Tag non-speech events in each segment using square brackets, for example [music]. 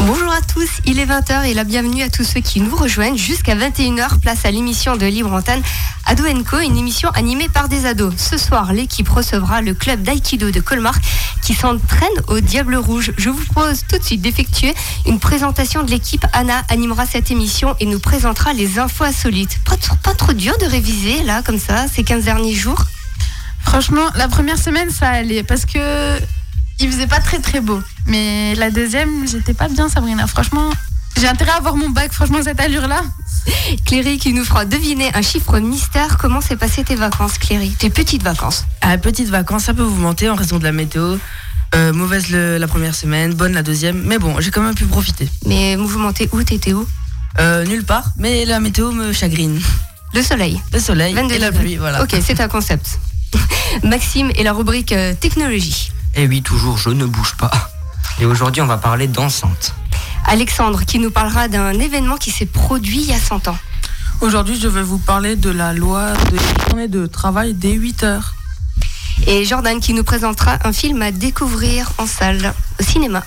Bonjour à tous, il est 20h et la bienvenue à tous ceux qui nous rejoignent jusqu'à 21h, place à l'émission de Libre Antenne Ado Co, une émission animée par des ados. Ce soir, l'équipe recevra le club d'aïkido de Colmar qui s'entraîne au Diable Rouge. Je vous propose tout de suite d'effectuer une présentation de l'équipe. Anna animera cette émission et nous présentera les infos insolites. Pas, pas trop dur de réviser là, comme ça, ces 15 derniers jours? Franchement, la première semaine, ça allait parce que il faisait pas très très beau. Mais la deuxième, j'étais pas bien, Sabrina. Franchement, j'ai intérêt à avoir mon bac. Franchement, cette allure-là. Cléry qui nous fera deviner un chiffre mystère. Comment s'est passé tes vacances, Cléry? Tes petites vacances À petites vacances, ça peut vous mentir en raison de la météo. Euh, mauvaise le- la première semaine, bonne la deuxième. Mais bon, j'ai quand même pu profiter. Mais mouvementé où? T'étais où? Euh, nulle part, mais la météo me chagrine. Le soleil. Le soleil 22 et la pluie, voilà. Ok, c'est un concept. [laughs] Maxime et la rubrique euh, technologie. Eh oui, toujours, je ne bouge pas. Et aujourd'hui, on va parler d'enceinte. Alexandre qui nous parlera d'un événement qui s'est produit il y a 100 ans. Aujourd'hui, je vais vous parler de la loi de journée de travail dès 8 heures. Et Jordan qui nous présentera un film à découvrir en salle, au cinéma.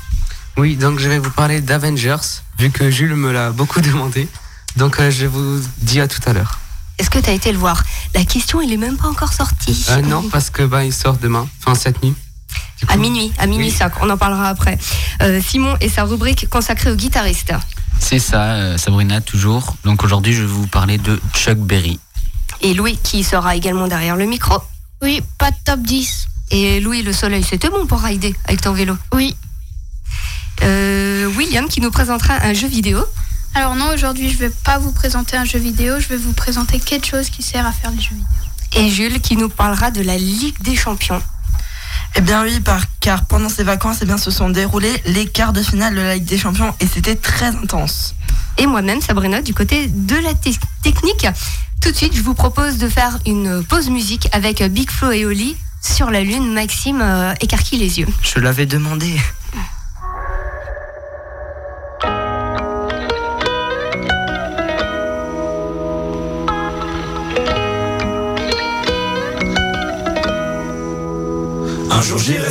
Oui, donc je vais vous parler d'Avengers, vu que Jules me l'a beaucoup [laughs] demandé. Donc euh, je vous dis à tout à l'heure. Est-ce que tu as été le voir? La question, il est même pas encore sortie. Euh, non, parce que bah, il sort demain, enfin cette nuit. À minuit, à minuit Oui. 5, on en parlera après. Euh, Simon et sa rubrique consacrée aux guitaristes. C'est ça, euh, Sabrina, toujours. Donc aujourd'hui, je vais vous parler de Chuck Berry. Et Louis qui sera également derrière le micro. Oui, pas de top 10. Et Louis, le soleil, c'était bon pour rider avec ton vélo. Oui. Euh, William qui nous présentera un jeu vidéo. Alors non, aujourd'hui je vais pas vous présenter un jeu vidéo, je vais vous présenter quelque chose qui sert à faire des jeux vidéo. Et Jules qui nous parlera de la Ligue des Champions. Eh bien oui, par, car pendant ces vacances, eh bien, se sont déroulés les quarts de finale de la Ligue des Champions et c'était très intense. Et moi-même, Sabrina, du côté de la te- technique. Tout de suite, je vous propose de faire une pause musique avec Big Flo et Oli sur la Lune. Maxime euh, écarquille les yeux. Je l'avais demandé.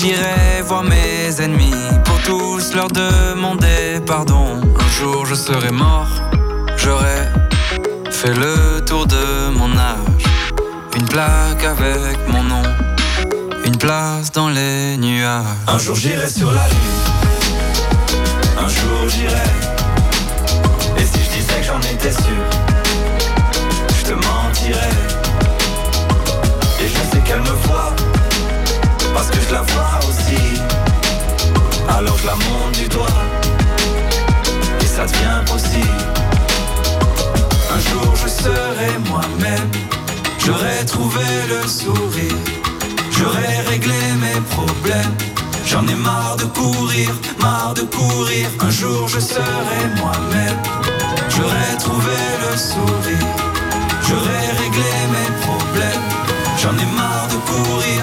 J'irai voir mes ennemis pour tous leur demander pardon. Un jour je serai mort, j'aurai fait le tour de mon âge. Une plaque avec mon nom, une place dans les nuages. Un jour j'irai sur la lune. Un jour j'irai. Et si je disais que j'en étais sûr, je te mentirais. Et je sais qu'elle me voit, parce que je la vois aussi. Alors je la monte du doigt, et ça devient possible. Un jour je serai moi-même. J'aurais trouvé le sourire, j'aurais réglé mes problèmes. J'en ai marre de courir, marre de courir. Un jour je serai moi-même. J'aurais trouvé le sourire, j'aurais réglé mes problèmes. J'en ai marre de courir,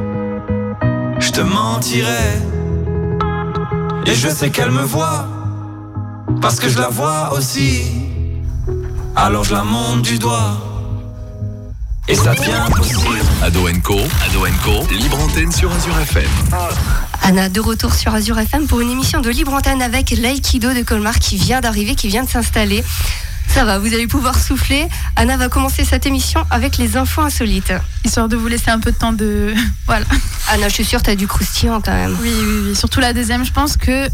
je te mentirais. Et je sais qu'elle me voit, parce que je la vois aussi. Alors je la monte du doigt, et ça devient possible. Ado Co, Ado Co, libre antenne sur Azure FM. Anna, de retour sur Azure FM pour une émission de Libre Antenne avec l'Aikido de Colmar qui vient d'arriver, qui vient de s'installer. Ça va, vous allez pouvoir souffler. Anna va commencer cette émission avec les infos insolites. Histoire de vous laisser un peu de temps de. [laughs] Voilà. Anna, je suis sûre, tu as du croustillant quand même. Oui, oui, oui. Surtout la deuxième, je pense que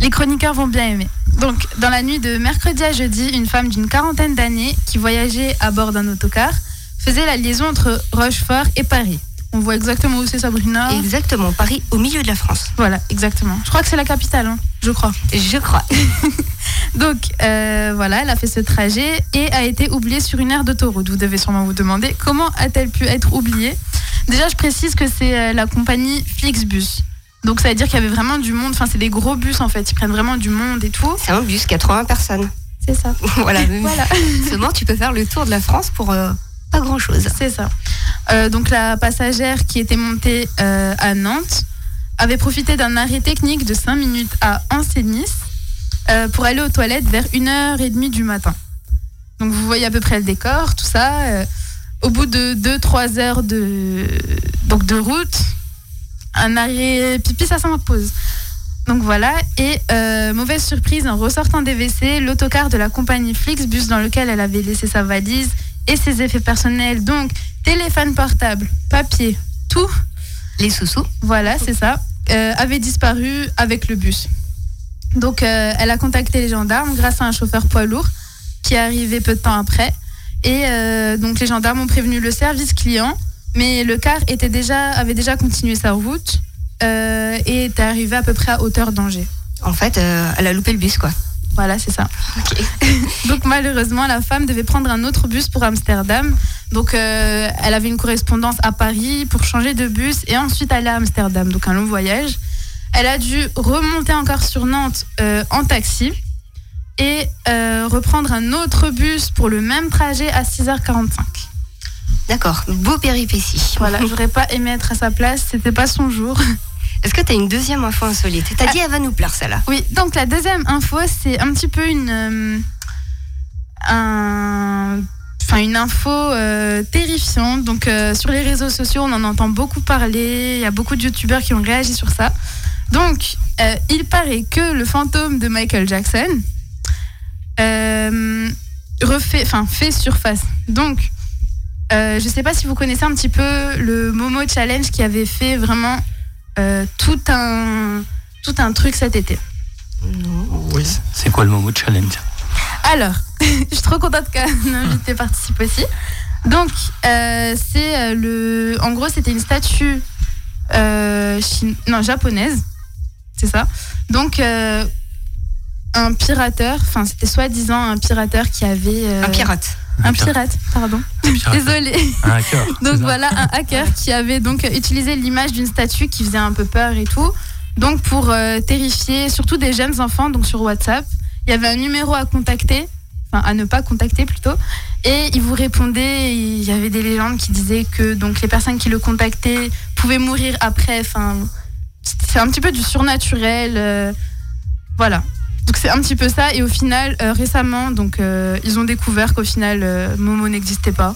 les chroniqueurs vont bien aimer. Donc, dans la nuit de mercredi à jeudi, une femme d'une quarantaine d'années qui voyageait à bord d'un autocar faisait la liaison entre Rochefort et Paris. On voit exactement où c'est Sabrina. Exactement, Paris au milieu de la France. Voilà, exactement. Je crois que c'est la capitale, hein, je crois. Je crois. [laughs] Donc euh, voilà, elle a fait ce trajet et a été oubliée sur une aire d'autoroute. Vous devez sûrement vous demander comment a-t-elle pu être oubliée Déjà, je précise que c'est euh, la compagnie Flixbus. Donc ça veut dire qu'il y avait vraiment du monde. Enfin, c'est des gros bus en fait. Ils prennent vraiment du monde et tout. C'est un bus, 80 personnes. C'est ça. [laughs] voilà. [laughs] Voilà. Seulement, tu peux faire le tour de la France pour euh, pas grand-chose. C'est ça. Euh, donc la passagère qui était montée euh, à Nantes avait profité d'un arrêt technique de 5 minutes à Ancenis euh, pour aller aux toilettes vers 1h30 du matin. Donc vous voyez à peu près le décor, tout ça. Euh, au bout de 2-3 heures de, donc de route, un arrêt pipi, ça s'impose. Donc voilà, et mauvaise surprise, en ressortant des WC, l'autocar de la compagnie Flixbus dans lequel elle avait laissé sa valise et ses effets personnels, donc téléphone portable, papier, tout, Les sous-sous. voilà, c'est ça, euh, avait disparu avec le bus. Donc euh, elle a contacté les gendarmes grâce à un chauffeur poids lourd qui est arrivé peu de temps après. Et euh, donc les gendarmes ont prévenu le service client, mais le car était déjà, avait déjà continué sa route euh, et était arrivé à peu près à hauteur d'Angers. En fait, elle a loupé le bus, quoi. Voilà, c'est ça. [laughs] Donc malheureusement, la femme devait prendre un autre bus pour Amsterdam. Donc euh, elle avait une correspondance à Paris pour changer de bus et ensuite aller à Amsterdam. Donc un long voyage. Elle a dû remonter encore sur Nantes euh, en taxi et euh, reprendre un autre bus pour le même trajet à 6h45. D'accord, beau péripétie. Voilà, j'aurais pas aimé être à sa place, c'était pas son jour. [laughs] Est-ce que tu as une deuxième info insolite? T'as dit elle va nous plaire celle-là. Oui, donc la deuxième info, c'est un petit peu une, euh, un- enfin une info euh, terrifiante. Donc euh, sur les réseaux sociaux, on en entend beaucoup parler. Il y a beaucoup de youtubeurs qui ont réagi sur ça. Donc il paraît que le fantôme de Michael Jackson refait, enfin fait surface. Donc je sais pas si vous connaissez un petit peu le Momo Challenge qui avait fait vraiment euh, tout un tout un truc cet été. Oui. C'est quoi le Momo Challenge? Alors, [laughs] je suis trop contente qu'un invité participe aussi. Donc, euh, c'est euh, le. En gros, c'était une statue euh, chine- non, japonaise. C'est ça. Donc, euh, un pirateur, enfin, c'était soi-disant un pirateur qui avait. euh, Un pirate. Un pirate, pardon. Désolée. Un hacker. [laughs] Donc voilà, un hacker qui avait donc utilisé l'image d'une statue qui faisait un peu peur et tout. Donc pour euh, terrifier surtout des jeunes enfants, donc sur WhatsApp, il y avait un numéro à contacter, enfin à ne pas contacter plutôt, et il vous répondait. Il y avait des légendes qui disaient que donc les personnes qui le contactaient pouvaient mourir après. Enfin, c'est un petit peu du surnaturel, euh, voilà. Donc c'est un petit peu ça. Et au final, euh, récemment, donc euh, ils ont découvert qu'au final, euh, Momo n'existait pas.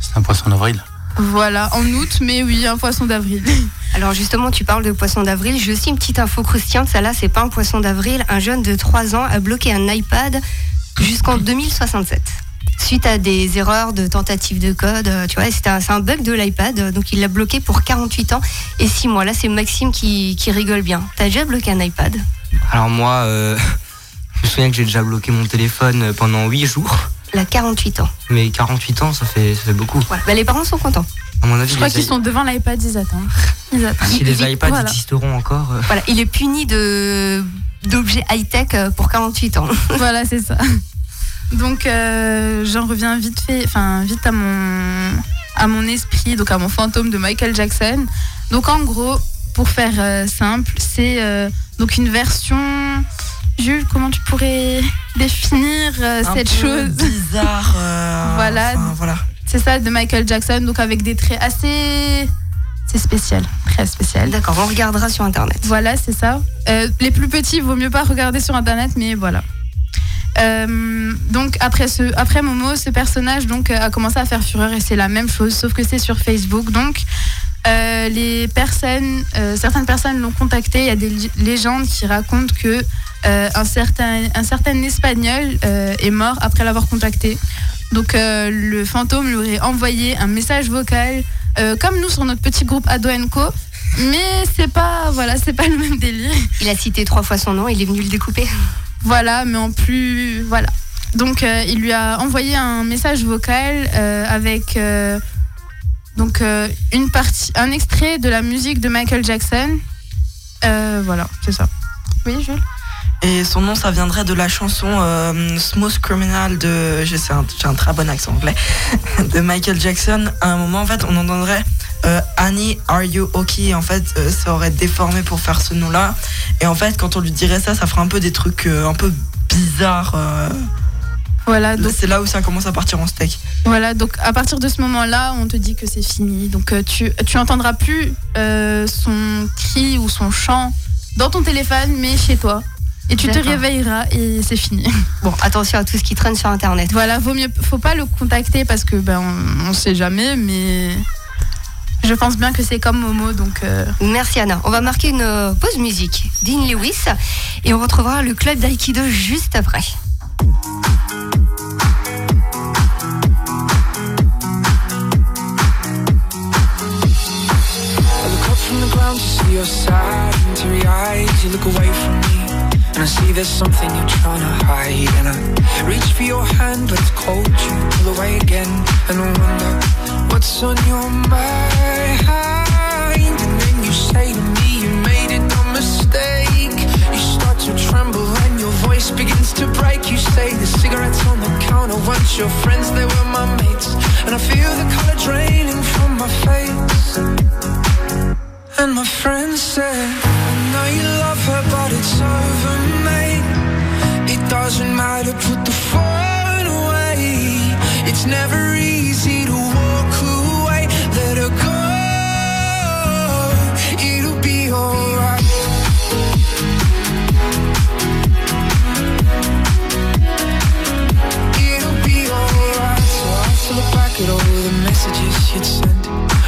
C'est un poisson d'avril. Voilà, en août, mais oui, un poisson d'avril. [laughs] Alors justement, tu parles de poisson d'avril. J'ai aussi une petite info croustillante. Celle-là, c'est pas un poisson d'avril. Un jeune de 3 ans a bloqué un iPad jusqu'en 2067. suite à des erreurs de tentative de code. Tu vois, c'était un- c'est un bug de l'iPad, donc il l'a bloqué pour 48 ans et 6 mois. Là, c'est Maxime qui, qui rigole bien. T'as déjà bloqué un iPad? Alors moi, euh, je me souviens que j'ai déjà bloqué mon téléphone pendant 8 jours. Là, 48 ans. Mais 48 ans, ça fait, ça fait beaucoup. Voilà. Bah, les parents sont contents. À mon avis, Je crois qu'ils sont devant l'iPad, ils attendent. [laughs] Ils attendent. si les iPads Voilà. existeront encore. euh, Voilà, il est puni de d'objets high-tech euh, pour 48 ans. [laughs] voilà, c'est ça. [laughs] Donc, euh, j'en reviens vite fait, enfin, vite à mon, à mon esprit, donc à mon fantôme de Michael Jackson. Donc, en gros, pour faire euh, simple, c'est euh, donc une version. Jules, comment tu pourrais définir euh, Un cette peu chose? [laughs] bizarre. euh, Voilà. enfin, voilà. C'est ça, de Michael Jackson, donc avec des traits assez. C'est spécial, très spécial. D'accord, on regardera sur internet. Voilà, c'est ça. Euh, les plus petits, vaut mieux pas regarder sur internet, mais voilà. Donc après ce, après Momo, ce personnage donc a commencé à faire fureur et c'est la même chose, sauf que c'est sur Facebook. Donc les personnes, certaines personnes l'ont contacté. Il y a des lé- légendes qui racontent que euh, un certain, un certain espagnol euh, est mort après l'avoir contacté. Donc euh, le fantôme lui aurait envoyé un message vocal, comme nous sur notre petit groupe Ado Co. Mais c'est pas, voilà, c'est pas [laughs] le même délire. Il a cité trois fois son nom, il est venu le découper. Voilà, mais en plus, voilà. Donc il lui a envoyé un message vocal avec donc une partie, un extrait de la musique de Michael Jackson. Voilà, c'est ça. Oui, Jules? Et son nom, ça viendrait de la chanson euh, Smooth Criminal de. J'ai un, très bon accent anglais. [laughs] De Michael Jackson. À un moment, en fait, on entendrait euh, Annie, are you okay? En fait, euh, ça aurait déformé pour faire ce nom-là. Et en fait, quand on lui dirait ça, ça ferait un peu des trucs un peu bizarres. Voilà, donc C'est là où ça commence à partir en steak. Voilà, donc à partir de ce moment-là, on te dit que c'est fini. Donc tu, tu entendras plus euh, son cri ou son chant dans ton téléphone, mais chez toi. Et tu te réveilleras et c'est fini. [laughs] Bon, attention à tout ce qui traîne sur internet. Voilà, vaut mieux, faut pas le contacter parce que ben on, on sait jamais, mais je pense bien que c'est comme Momo, donc euh, Merci Anna. On va marquer une euh, pause musique. Dean Lewis et on retrouvera le club d'Aikido juste après. I look up from the ground to see your sad and teary eyes. You look away from me, and I see there's something you're trying to hide. And I reach for your hand, but it's cold. You pull away again, and I wonder what's on your mind. And then you say to me, you made a dumb mistake. You start to tremble, and your voice begins to break. You say the cigarettes on the counter weren't your friends, they were my mates. And I feel the color draining from my face. And my friend said, I know you love her, never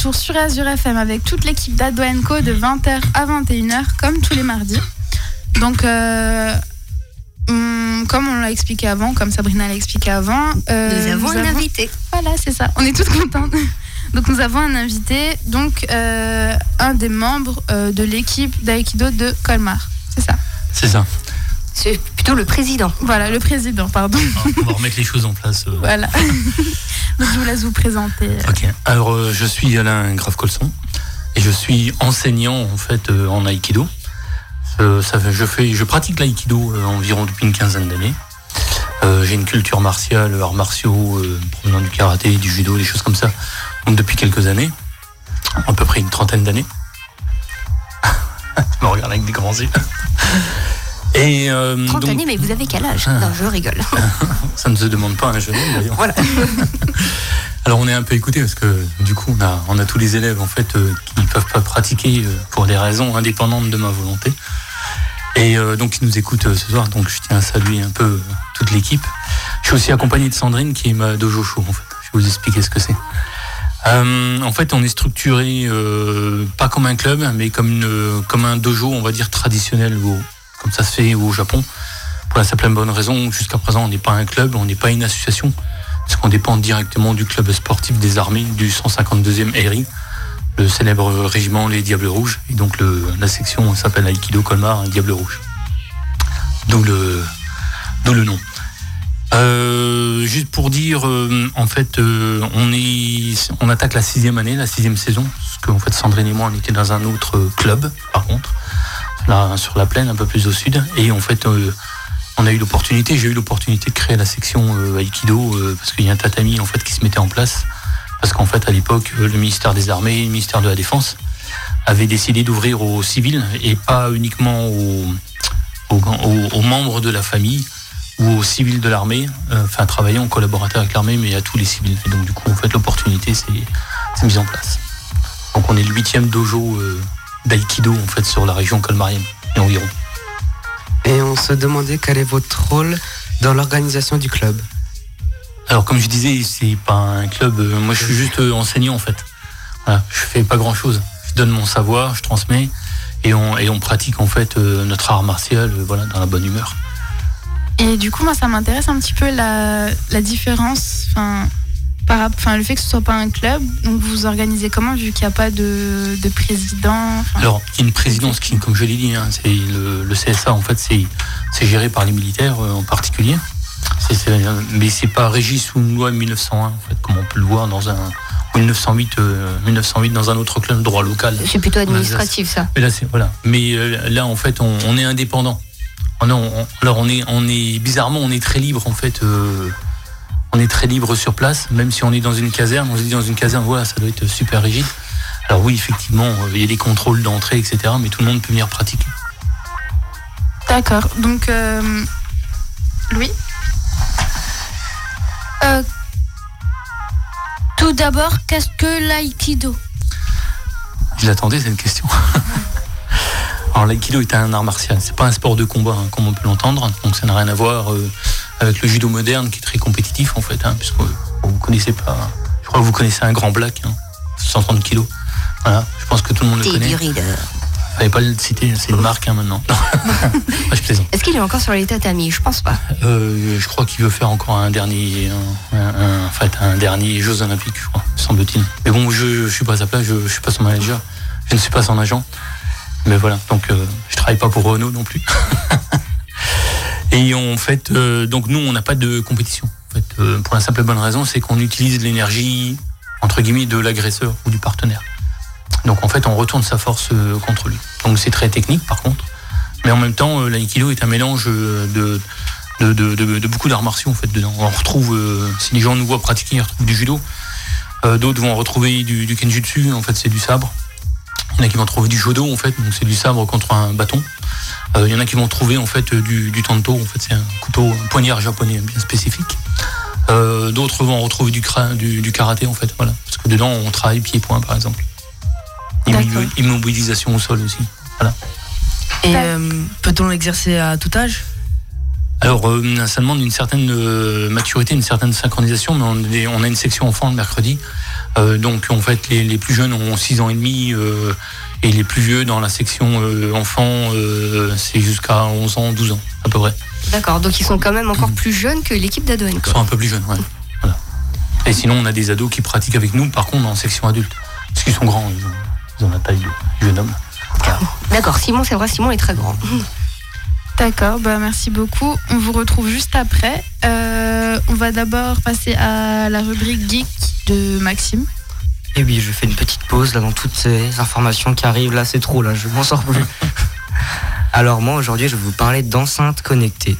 retour sur Azure FM avec toute l'équipe d'Ado Co de 20h à 21h comme tous les mardis. Donc, euh, hum, comme on l'a expliqué avant, comme Sabrina l'a expliqué avant, euh, Nous avons un invité. Voilà, c'est ça. On est toutes contentes. [laughs] Donc nous avons un invité, donc euh, un des membres euh, de l'équipe d'Aikido de Colmar. C'est ça. C'est ça. C'est plutôt le président. Voilà, le président, pardon. On va remettre les choses en place. euh. Voilà. [laughs] je vous laisse vous présenter. Ok. Alors, euh, je suis Alain Grave-Colson et je suis enseignant en fait euh, en Aïkido. Euh, ça fait- je, fais, je pratique l'aïkido euh, environ depuis une quinzaine d'années. Euh, J'ai une culture martiale, arts martiaux, euh, provenant du karaté, du judo, des choses comme ça. Donc depuis quelques années, à peu près une trentaine d'années. [laughs] je me regarde avec des grands yeux. Et euh, 30 donc- années, mais vous avez quel âge Non, je rigole. [laughs] ça ne se demande pas à un jeune homme d'ailleurs. Voilà. [laughs] Alors on est un peu écouté parce que du coup on a, on a tous les élèves en fait euh, qui ne peuvent pas pratiquer euh, pour des raisons indépendantes de ma volonté. Et euh, donc ils nous écoutent euh, ce soir, donc je tiens à saluer un peu euh, toute l'équipe. Je suis aussi accompagné de Sandrine qui est ma dojo show en fait. Je vais vous expliquer ce que c'est. Euh, en fait, on est structuré euh, pas comme un club, mais comme, une, comme un dojo, on va dire traditionnel, au- comme ça se fait au Japon. Pour la simple et bonne raison, jusqu'à présent, on n'est pas un club, on n'est pas une association, parce qu'on dépend directement du club sportif des armées du 152e RI, le célèbre régiment Les Diables Rouges. Et donc la section s'appelle Aikido Colmar, Diable Rouge. D'où le, le nom. Euh, juste pour dire, euh, en fait, euh, on on attaque la sixième année, la sixième saison, parce qu'en fait, Sandrine et moi, on était dans un autre club, par contre, sur la plaine, un peu plus au sud, et en fait, euh, on a eu l'opportunité, j'ai eu l'opportunité de créer la section euh, Aikido, euh, parce qu'il y a un tatami, en fait, qui se mettait en place, parce qu'en fait, à l'époque, le ministère des Armées, le ministère de la Défense, avait décidé d'ouvrir aux civils, et pas uniquement aux, membres de la famille, ou aux civils de l'armée, enfin travailler en collaborateur avec l'armée, mais à tous les civils. Et donc du coup, en fait, l'opportunité s'est mise en place. Donc on est le huitième dojo d'aïkido en fait sur la région colmarienne et environ. Et on se demandait quel est votre rôle dans l'organisation du club. Alors comme je disais, c'est pas un club. euh, moi, je suis juste euh, enseignant en fait. Voilà, je fais pas grand chose. Je donne mon savoir, je transmets et on, et on pratique en fait euh, notre art martial, voilà, dans la bonne humeur. Et du coup, moi, ça m'intéresse un petit peu la, la différence, enfin, par, enfin, le fait que ce soit pas un club. Donc, vous vous organisez comment vu qu'il n'y a pas de, de président enfin, Alors, il y a une présidence qui, comme je l'ai dit, hein, c'est le, le CSA en fait, c'est c'est géré par les militaires euh, en particulier. C'est- c'est- mais c'est pas régi sous une loi 1901 en fait, comme on peut le voir dans un ou 1908, euh, 1908 dans un autre club de droit local. C'est plutôt administratif, ça. Mais là, c'est voilà. Mais euh, là, en fait, on, on est indépendant. On, on- alors, on est, on est bizarrement, on est très libre en fait. euh, on est très libre sur place, même si on est dans une caserne. On se dit dans une caserne, voilà, ça doit être super rigide. Alors oui, effectivement, euh, il y a des contrôles d'entrée, etc. Mais tout le monde peut venir pratiquer. D'accord. Donc, euh, Louis? Euh, tout d'abord, qu'est-ce que l'aïkido? Je l'attendais cette question. [laughs] Alors l'aïkido est un art martial, c'est pas un sport de combat hein, comme on peut l'entendre, donc ça n'a rien à voir euh, avec le judo moderne qui est très compétitif en fait, hein, puisque vous connaissez pas, je crois que vous connaissez un grand black, hein, 130 kilos. Voilà, je pense que tout le monde le connaît. du reader. Fallait pas le citer, c'est une marque hein, maintenant. [laughs] Je plaisante. Est-ce qu'il est encore sur les tatamis Je pense pas. Euh, je crois qu'il veut faire encore un dernier, un, un- en fait, un dernier Jeux Olympiques, je crois, semble-t-il. Mais bon, je, je suis pas à sa place, je, je suis pas son manager, je ne suis pas son agent. Mais voilà, donc euh, je travaille pas pour Renault non plus. [laughs] Et en fait, euh, donc nous, on n'a pas de compétition. Euh, pour la simple et bonne raison, c'est qu'on utilise l'énergie entre guillemets de l'agresseur ou du partenaire. Donc en fait, on retourne sa force euh, contre lui. Donc c'est très technique, par contre. Mais en même temps, l'aïkido est un mélange de, de, de- beaucoup d'arts martiaux en fait dedans. On retrouve, si les gens nous voient pratiquer, ils retrouvent du judo. D'autres vont retrouver du kenjutsu, en fait c'est du sabre. Il y en a qui vont trouver du jodo, en fait, donc c'est du sabre contre un bâton. Euh, il y en a qui vont trouver en fait du, du tanto, en fait c'est un couteau, un poignard japonais bien spécifique. Euh, D'autres vont retrouver du, du, du karaté en fait, voilà, parce que dedans on travaille pied-point par exemple. Immobi- Immobilisation au sol aussi, voilà. Et euh, peut-on l'exercer à tout âge? Alors, euh, ça demande une certaine euh, maturité, une certaine synchronisation, mais on, a une section enfants le mercredi. Euh, donc, en fait, les, les plus jeunes ont 6 ans et demi et les plus vieux dans la section euh, c'est jusqu'à 11 ans, 12 ans, à peu près. D'accord, donc ils sont quand même encore plus jeunes que l'équipe d'Ado Ils sont un peu plus jeunes, ouais. Voilà. Et sinon, on a des ados qui pratiquent avec nous, par contre, en section adulte. Parce qu'ils sont grands, ils ont, ils ont la taille du jeune homme. D'accord, Simon, c'est vrai, Simon est très grand. D'accord, bah merci beaucoup. On vous retrouve juste après. Euh, on va d'abord passer à la rubrique geek de Maxime. Et oui, je fais une petite pause là dans toutes ces informations qui arrivent. Là, c'est trop, là, je m'en sors plus. [laughs] Alors, moi, aujourd'hui, je vais vous parler d'enceintes connectées.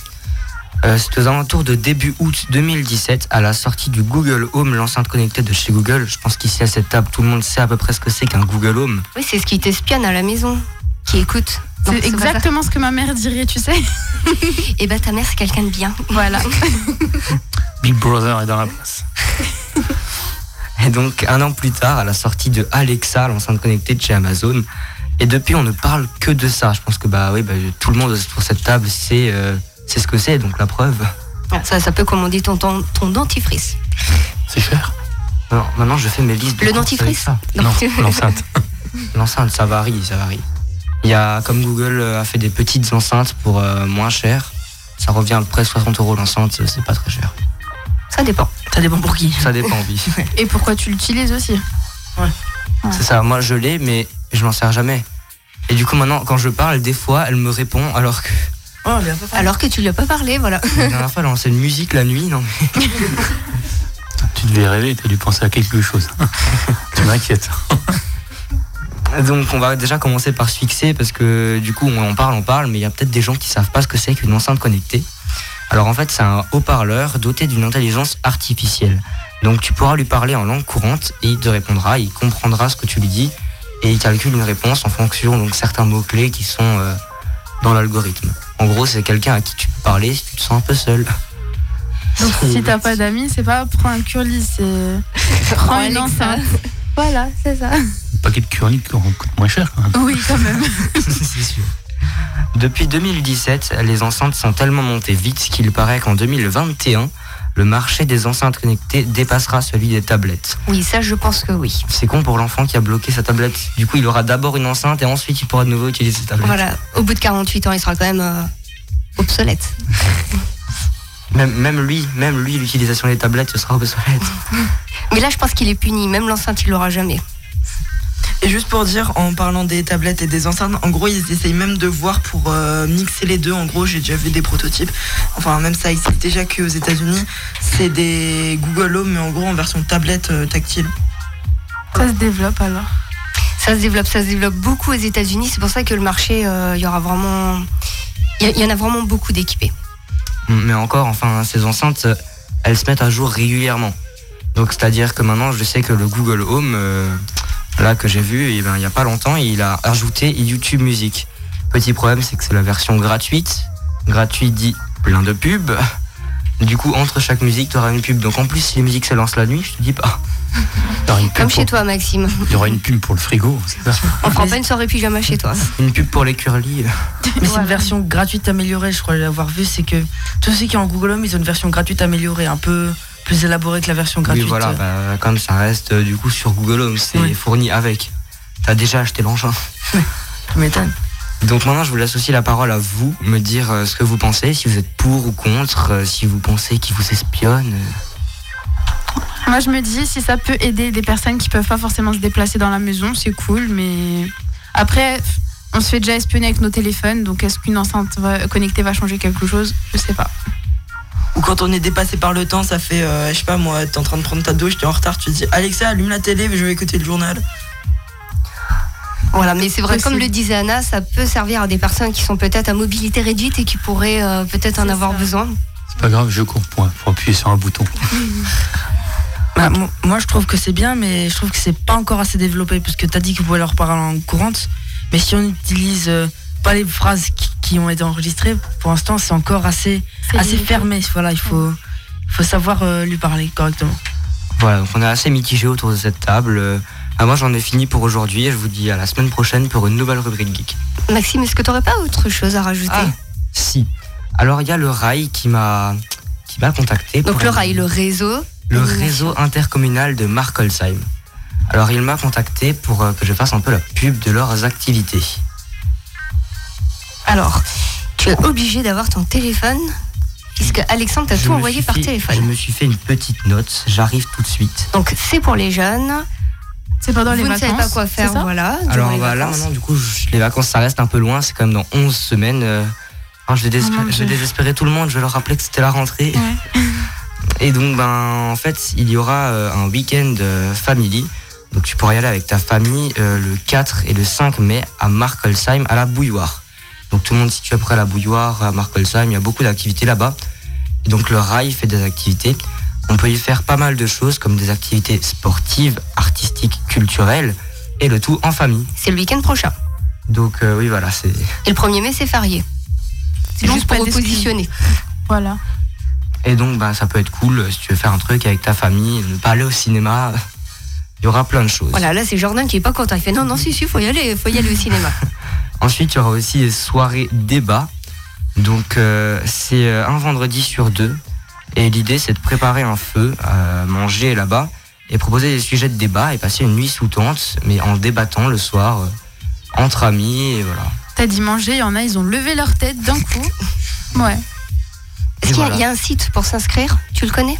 Euh, c'est aux alentours de début août 2017, à la sortie du Google Home, l'enceinte connectée de chez Google. Je pense qu'ici à cette table, tout le monde sait à peu près ce que c'est qu'un Google Home. Oui, c'est ce qui t'espionne à la maison, qui écoute. C'est exactement ce que ma mère dirait, tu sais. Et bah ta mère, c'est quelqu'un de bien. Voilà. [laughs] Big Brother est dans la place. [laughs] Et donc, un an plus tard, à la sortie de Alexa, l'enceinte connectée de chez Amazon. Et depuis, on ne parle que de ça. Je pense que bah oui, bah, tout le monde sur cette table sait, euh, sait ce que c'est, donc la preuve. Ah, Ça, ça peut commander ton, ton, ton dentifrice. C'est cher. Non, maintenant, je fais mes listes. de Le dentifrice. Non, l'enceinte. [laughs] L'enceinte, ça varie, ça varie. Il y a, comme Google euh, a fait des petites enceintes pour euh, moins cher, ça revient à peu près 60 euros l'enceinte, c'est- c'est pas très cher. Ça dépend. Ça dépend pour qui. Ça dépend, oui. [laughs] Et pourquoi tu l'utilises aussi C'est ça, moi je l'ai, mais je m'en sers jamais. Et du coup, maintenant, quand je parle, des fois, elle me répond alors que. Alors que tu lui as pas parlé, voilà. La dernière fois, elle a lancé une musique la nuit, non mais- [laughs] Tu devais rêver, tu as dû penser à quelque chose. [laughs] tu m'inquiètes. Donc, on va déjà commencer par se fixer parce que du coup, on en parle, on parle, mais il y a peut-être des gens qui savent pas ce que c'est qu'une enceinte connectée. Alors, en fait, c'est un haut-parleur doté d'une intelligence artificielle. Donc, tu pourras lui parler en langue courante et il te répondra, il comprendra ce que tu lui dis et il calcule une réponse en fonction donc certains mots-clés qui sont euh, dans l'algorithme. En gros, c'est quelqu'un à qui tu peux parler si tu te sens un peu seul. Donc si [laughs] t'as pas d'amis, c'est pas prends un curly, c'est [laughs] prends une enceinte. Voilà, c'est ça. Un paquet de curly coûte moins cher quand même. Oui, quand même. [laughs] c'est sûr. Depuis 2017, les enceintes sont tellement montées vite qu'il paraît qu'en 2021, le marché des enceintes connectées dépassera celui des tablettes. Oui, ça, je pense que oui. C'est con pour l'enfant qui a bloqué sa tablette. Du coup, il aura d'abord une enceinte et ensuite il pourra de nouveau utiliser sa tablette. Voilà, au bout de 48 ans, il sera quand même euh, obsolète. [laughs] Même, même lui, même lui, l'utilisation des tablettes, ce sera obsolète. [laughs] Mais là, je pense qu'il est puni. Même l'enceinte, il l'aura jamais. Et juste pour dire, en parlant des tablettes et des enceintes, en gros, ils essayent même de voir pour euh, mixer les deux. En gros, j'ai déjà vu des prototypes. Enfin, même ça existe déjà qu'aux États-Unis. C'est des Google Home, mais en gros en version tablette euh, tactile. Ça se développe alors? Ça se développe, ça se développe beaucoup aux États-Unis. C'est pour ça que le marché, euh, il y aura vraiment. Il y, il y en a vraiment beaucoup d'équipés. Mais encore, enfin, ces enceintes, euh, elles se mettent à jour régulièrement. Donc, c'est-à-dire que maintenant, je sais que le Google Home, euh, là, que j'ai vu, eh ben, il n'y a pas longtemps, il a ajouté YouTube Music. Petit problème, c'est que c'est la version gratuite. Gratuit dit plein de pubs. Du coup, entre chaque musique, tu auras une pub. Donc, en plus, si les musiques se lancent la nuit, je te dis pas. Comme pour- chez toi, Maxime. Il y aura une pub pour le frigo, c'est ça On fera pas une soirée pyjama chez toi. Une pub pour les curly. Mais c'est une version gratuite améliorée, je crois l'avoir vu. C'est que tous ceux qui ont Google Home, ils ont une version gratuite améliorée, un peu plus élaborée que la version Oui, gratuite. voilà, bah, comme ça reste euh, du coup sur Google Home, c'est Oui. fourni avec. T'as déjà acheté l'engin. Tu m'étonnes. Donc maintenant, je vous laisse aussi la parole à vous, me dire euh, ce que vous pensez, si vous êtes pour ou contre, euh, si vous pensez qu'ils vous espionnent. Moi, je me dis, si ça peut aider des personnes qui peuvent pas forcément se déplacer dans la maison, c'est cool, mais après, on se fait déjà espionner avec nos téléphones, donc est-ce qu'une enceinte va- connectée va changer quelque chose? Je sais pas. Ou quand on est dépassé par le temps, ça fait, euh, je sais pas moi, t'es en train de prendre ta douche, t'es en retard, tu te dis Alexa, allume la télé, je vais écouter le journal. Voilà, mais c'est vrai, Possible. comme le disait Anna, ça peut servir à des personnes qui sont peut-être à mobilité réduite et qui pourraient euh, peut-être en C'est avoir ça. besoin. C'est pas grave, je cours pour, pour appuyer sur un bouton. [laughs] Bah, mo- moi, je trouve que c'est bien, mais je trouve que c'est pas encore assez développé parce que t'as dit que vous pouvez leur parler en courante, mais si on utilise euh, pas les phrases qui, qui ont été enregistrées, pour l'instant, c'est encore assez, assez limité. fermé. Voilà, il faut, faut savoir euh, lui parler correctement. Voilà, donc on est assez mitigé autour de cette table. Euh, ah, moi, j'en ai fini pour aujourd'hui et je vous dis à la semaine prochaine pour une nouvelle rubrique geek. Maxime, est-ce que tu n'aurais pas autre chose à rajouter? Ah, si. Alors il y a le RAI qui m'a qui m'a contacté. Donc le rail, le réseau. Le réseau intercommunal de Markolsheim. Alors il m'a contacté pour euh, que je fasse un peu la pub de leurs activités. Alors, tu es obligé d'avoir ton téléphone, puisque Alexandre t'a tout envoyé par fait- téléphone. Je me suis fait une petite note, j'arrive tout de suite. Donc c'est pour les jeunes. C'est pendant les Vous ne vacances. savez pas quoi faire, voilà. Alors bah, là vacances. maintenant du coup je- les vacances ça reste un peu loin, c'est quand même dans 11 semaines. euh, alors, je, vais désespérer, Oh mon je vais Dieu. désespérer tout le monde, je vais leur rappeler que c'était la rentrée. [laughs] Et donc ben en fait il y aura euh, un week-end euh, family. Donc tu pourras y aller avec ta famille euh, le 4 et le 5 mai à Markolsheim à la bouilloire. Donc tout le monde situé après la bouilloire à Markolsheim, il y a beaucoup d'activités là-bas. Et donc le rail fait des activités. On peut y faire pas mal de choses comme des activités sportives, artistiques, culturelles et le tout en famille. C'est le week-end prochain. Donc euh, oui voilà, c'est Et le 1er mai, c'est férié. C'est juste pour d'excuse. repositionner. Voilà. Et donc bah ça peut être cool euh, si tu veux faire un truc avec ta famille, ne pas aller au cinéma. Il y aura plein de choses. Voilà, là c'est Jordan qui est pas content. Il fait non, non, si, si, faut y aller, faut y aller au cinéma. [laughs] Ensuite, il y aura aussi des soirées débat. Donc, euh, c'est euh, un vendredi sur deux. Et l'idée, c'est de préparer un feu, euh, manger là-bas, et proposer des sujets de débat et passer une nuit sous tente, mais en débattant le soir, euh, entre amis, et voilà. T'as dit manger, il y en a, ils ont levé leur tête d'un coup. [laughs] Ouais. Est-ce qu'il y, a- voilà. il y a un site pour s'inscrire Tu le connais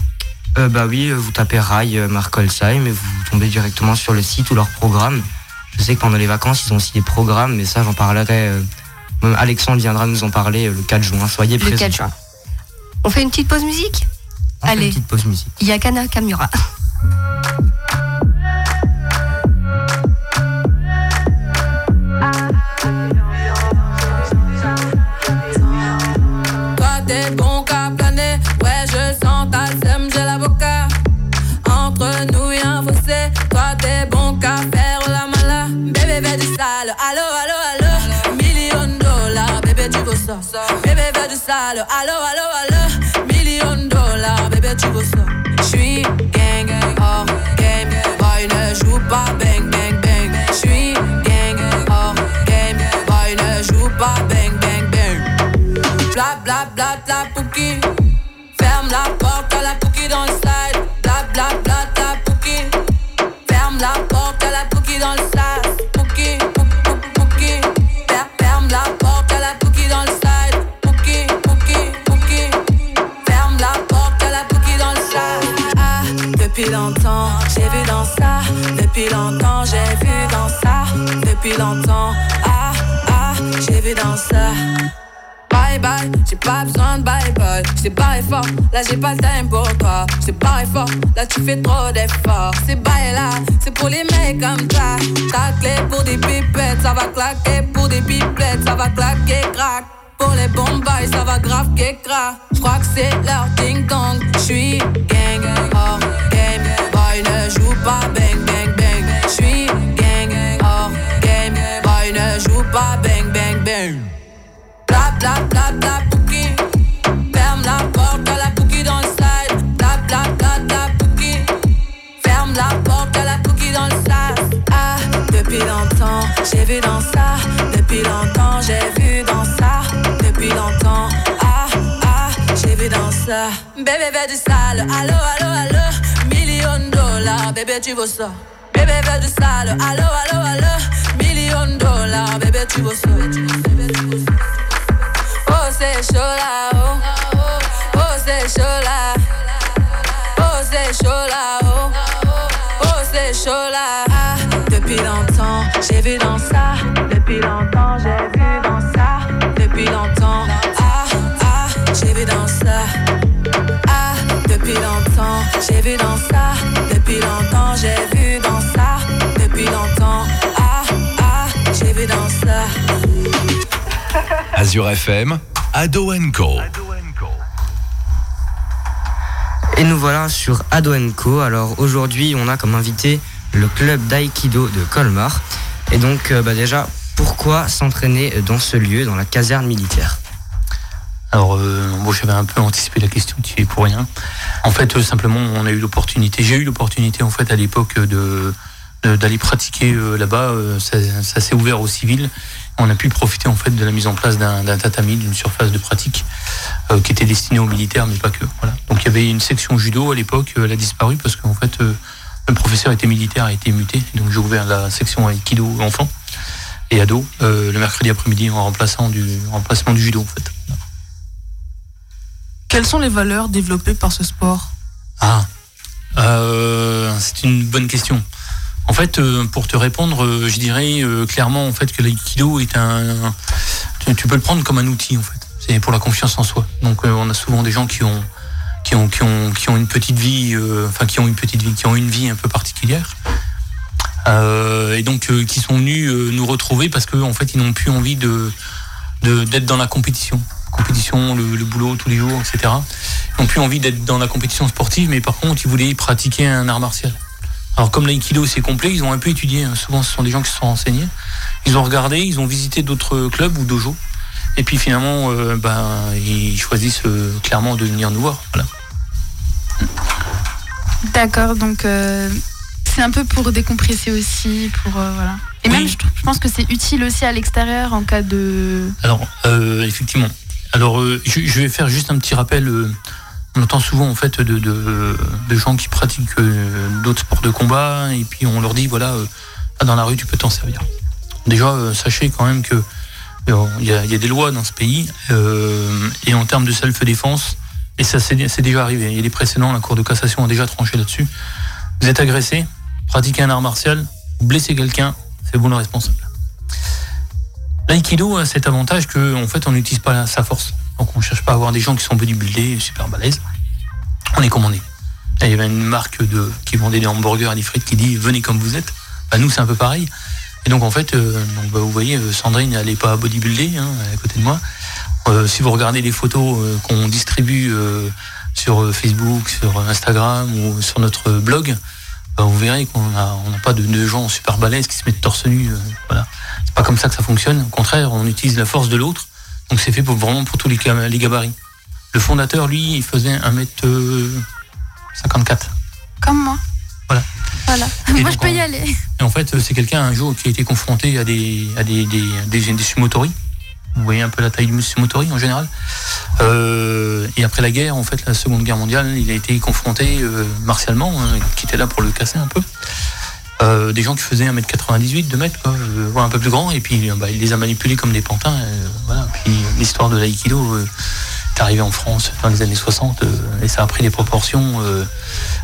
Euh, bah oui, euh, vous tapez Rail euh, Markolsheim et vous tombez directement sur le site ou leur programme. Je sais que pendant les vacances, ils ont aussi des programmes, mais ça, j'en parlerai. euh, même Alexandre viendra nous en parler le 4 juin. Soyez Le présents. 4 juin. On fait une petite pause musique On fait Allez. Une petite pause musique. Yakana Kamura. Toi t'es bon Allo allo allo. Million dollars, bébé tu veux ça? J'suis gang, hors game, boy ne joue pas bang bang bang. J'suis gang, hors game, boy ne joue pas bang bang bang. Bla bla bla bla pouki. Ferme la porte à la Depuis longtemps, ah, ah, j'ai vu dans ça. Bye bye, j'ai pas besoin de bye bye. J't'ai barré fort, là j'ai pas le time pour toi. J't'ai barré fort, là tu fais trop d'efforts. C'est bye là, c'est pour les mecs comme ça. Ta clé pour des pipettes, ça va claquer pour des pipettes, ça va claquer crack. Pour les bombes, ça va grave qu'écra. J'crois que c'est leur ding dong. J'suis gang, hors game. Boy ne joue pas bang bang bang. J'suis joue pas bang bang bang. Bla bla bla bla pouki. Ferme la porte à la pouki dans le side. Bla bla. Ferme la porte à la pouki dans le side. Ah, depuis longtemps, j'ai vu dans ça. Depuis longtemps, j'ai vu dans ça. Depuis longtemps, ah, ah, j'ai vu dans ça. Bébé, fais du sale. Allo, allo, allo. Million dollars, bébé, tu veux ça. Bébé, fais du sale. Allo, allo, allo. Chaud là. Oh, c'est chaud là, oh. Oh, chaud là. Ah, depuis longtemps, j'ai vu dans ça. Depuis longtemps, j'ai vu dans ça. Depuis longtemps, ah, ah, j'ai vu dans ça. Ah, depuis longtemps, j'ai vu dans ça. Depuis longtemps, j'ai vu Azure FM, Ado Co. Et nous voilà sur Ado Co. Alors aujourd'hui, on a comme invité le club d'aïkido de Colmar. Et donc, euh, bah déjà, pourquoi s'entraîner dans ce lieu, dans la caserne militaire? Alors, euh, bon, j'avais un peu anticipé la question, tu es pour rien. En fait, euh, simplement, on a eu l'opportunité, j'ai eu l'opportunité, en fait, à l'époque, de d'aller pratiquer euh, là-bas. Euh, ça ça s'est ouvert aux civils. On a pu profiter en fait de la mise en place d'un tatami, d'une surface de pratique euh, qui était destinée aux militaires, mais pas que. Voilà. Donc il y avait une section judo à l'époque, euh, elle a disparu parce qu'en fait euh, le professeur était militaire, a été muté, donc j'ai ouvert la section aikido enfants et ados le mercredi après-midi en remplaçant du en remplacement du judo en fait. Quelles sont les valeurs développées par ce sport? Ah, c'est une bonne question. En fait, euh, pour te répondre, euh, je dirais euh, clairement en fait que l'aïkido est un, tu, peux le prendre comme un outil en fait. C'est pour la confiance en soi. Donc, on a souvent des gens qui ont une petite vie, enfin qui ont une petite vie, qui ont une vie un peu particulière. Et donc qui sont venus nous retrouver parce qu'en en fait ils n'ont plus envie de d'être dans la compétition compétition le, le boulot tous les jours etc ils n'ont plus envie d'être dans la compétition sportive mais par contre ils voulaient pratiquer un art martial alors comme l'aïkido c'est complet ils ont un peu étudié hein. souvent ce sont des gens qui se sont renseignés ils ont regardé ils ont visité d'autres clubs ou dojos et puis finalement euh, ben, ils choisissent euh, clairement de venir nous voir voilà. D'accord, donc euh, c'est un peu pour décompresser aussi, pour voilà. Et même, je, pense que c'est utile aussi à l'extérieur en cas de. Alors, effectivement. Alors, je, je vais faire juste un petit rappel. On entend souvent en fait de, gens qui pratiquent euh, d'autres sports de combat et puis on leur dit voilà, euh, ah, dans la rue tu peux t'en servir. Déjà, euh, sachez quand même que il y, a, des lois dans ce pays et en termes de self-défense, et ça c'est déjà arrivé. Il y a des précédents, la Cour de cassation a déjà tranché là-dessus. Vous êtes agressé, pratiquez un art martial, blessez quelqu'un, c'est vous le responsable. L'aïkido a cet avantage que en fait on n'utilise pas sa force. Donc on cherche pas à avoir des gens qui sont bodybuildés, super balèzes. On est comme on est. Il y avait une marque qui vendait des hamburgers et des frites qui dit venez comme vous êtes. Bah, nous c'est un peu pareil. Et donc en fait, euh, bah, vous voyez, euh, Sandrine elle n'est pas bodybuildée hein, à côté de moi. Euh, si vous regardez les photos qu'on distribue sur Facebook, sur Instagram ou sur notre blog, bah, vous verrez qu'on n'a pas de, gens super balèzes qui se mettent torse nu. C'est pas comme ça que ça fonctionne. Au contraire, on utilise la force de l'autre. Donc c'est fait pour, vraiment pour tous les, ga- les gabarits. Le fondateur, lui, il faisait 1m54. Comme moi. Voilà. Voilà. Et moi, je peux y aller. Et en fait, c'est quelqu'un un jour qui a été confronté à des, à des, des, des, des sumotori. Vous voyez un peu la taille du sumotori en général. Euh, et après la guerre, en fait, la Seconde Guerre mondiale, il a été confronté euh, martialement, hein, qui était là pour le casser un peu. Euh, des gens qui faisaient 1m98, 2m, quoi, voire un peu plus grand, et puis euh, bah, il les a manipulés comme des pantins. euh, voilà. Puis l'histoire de l'aïkido euh, est arrivée en France dans les années 60, euh, et ça a pris des proportions. euh,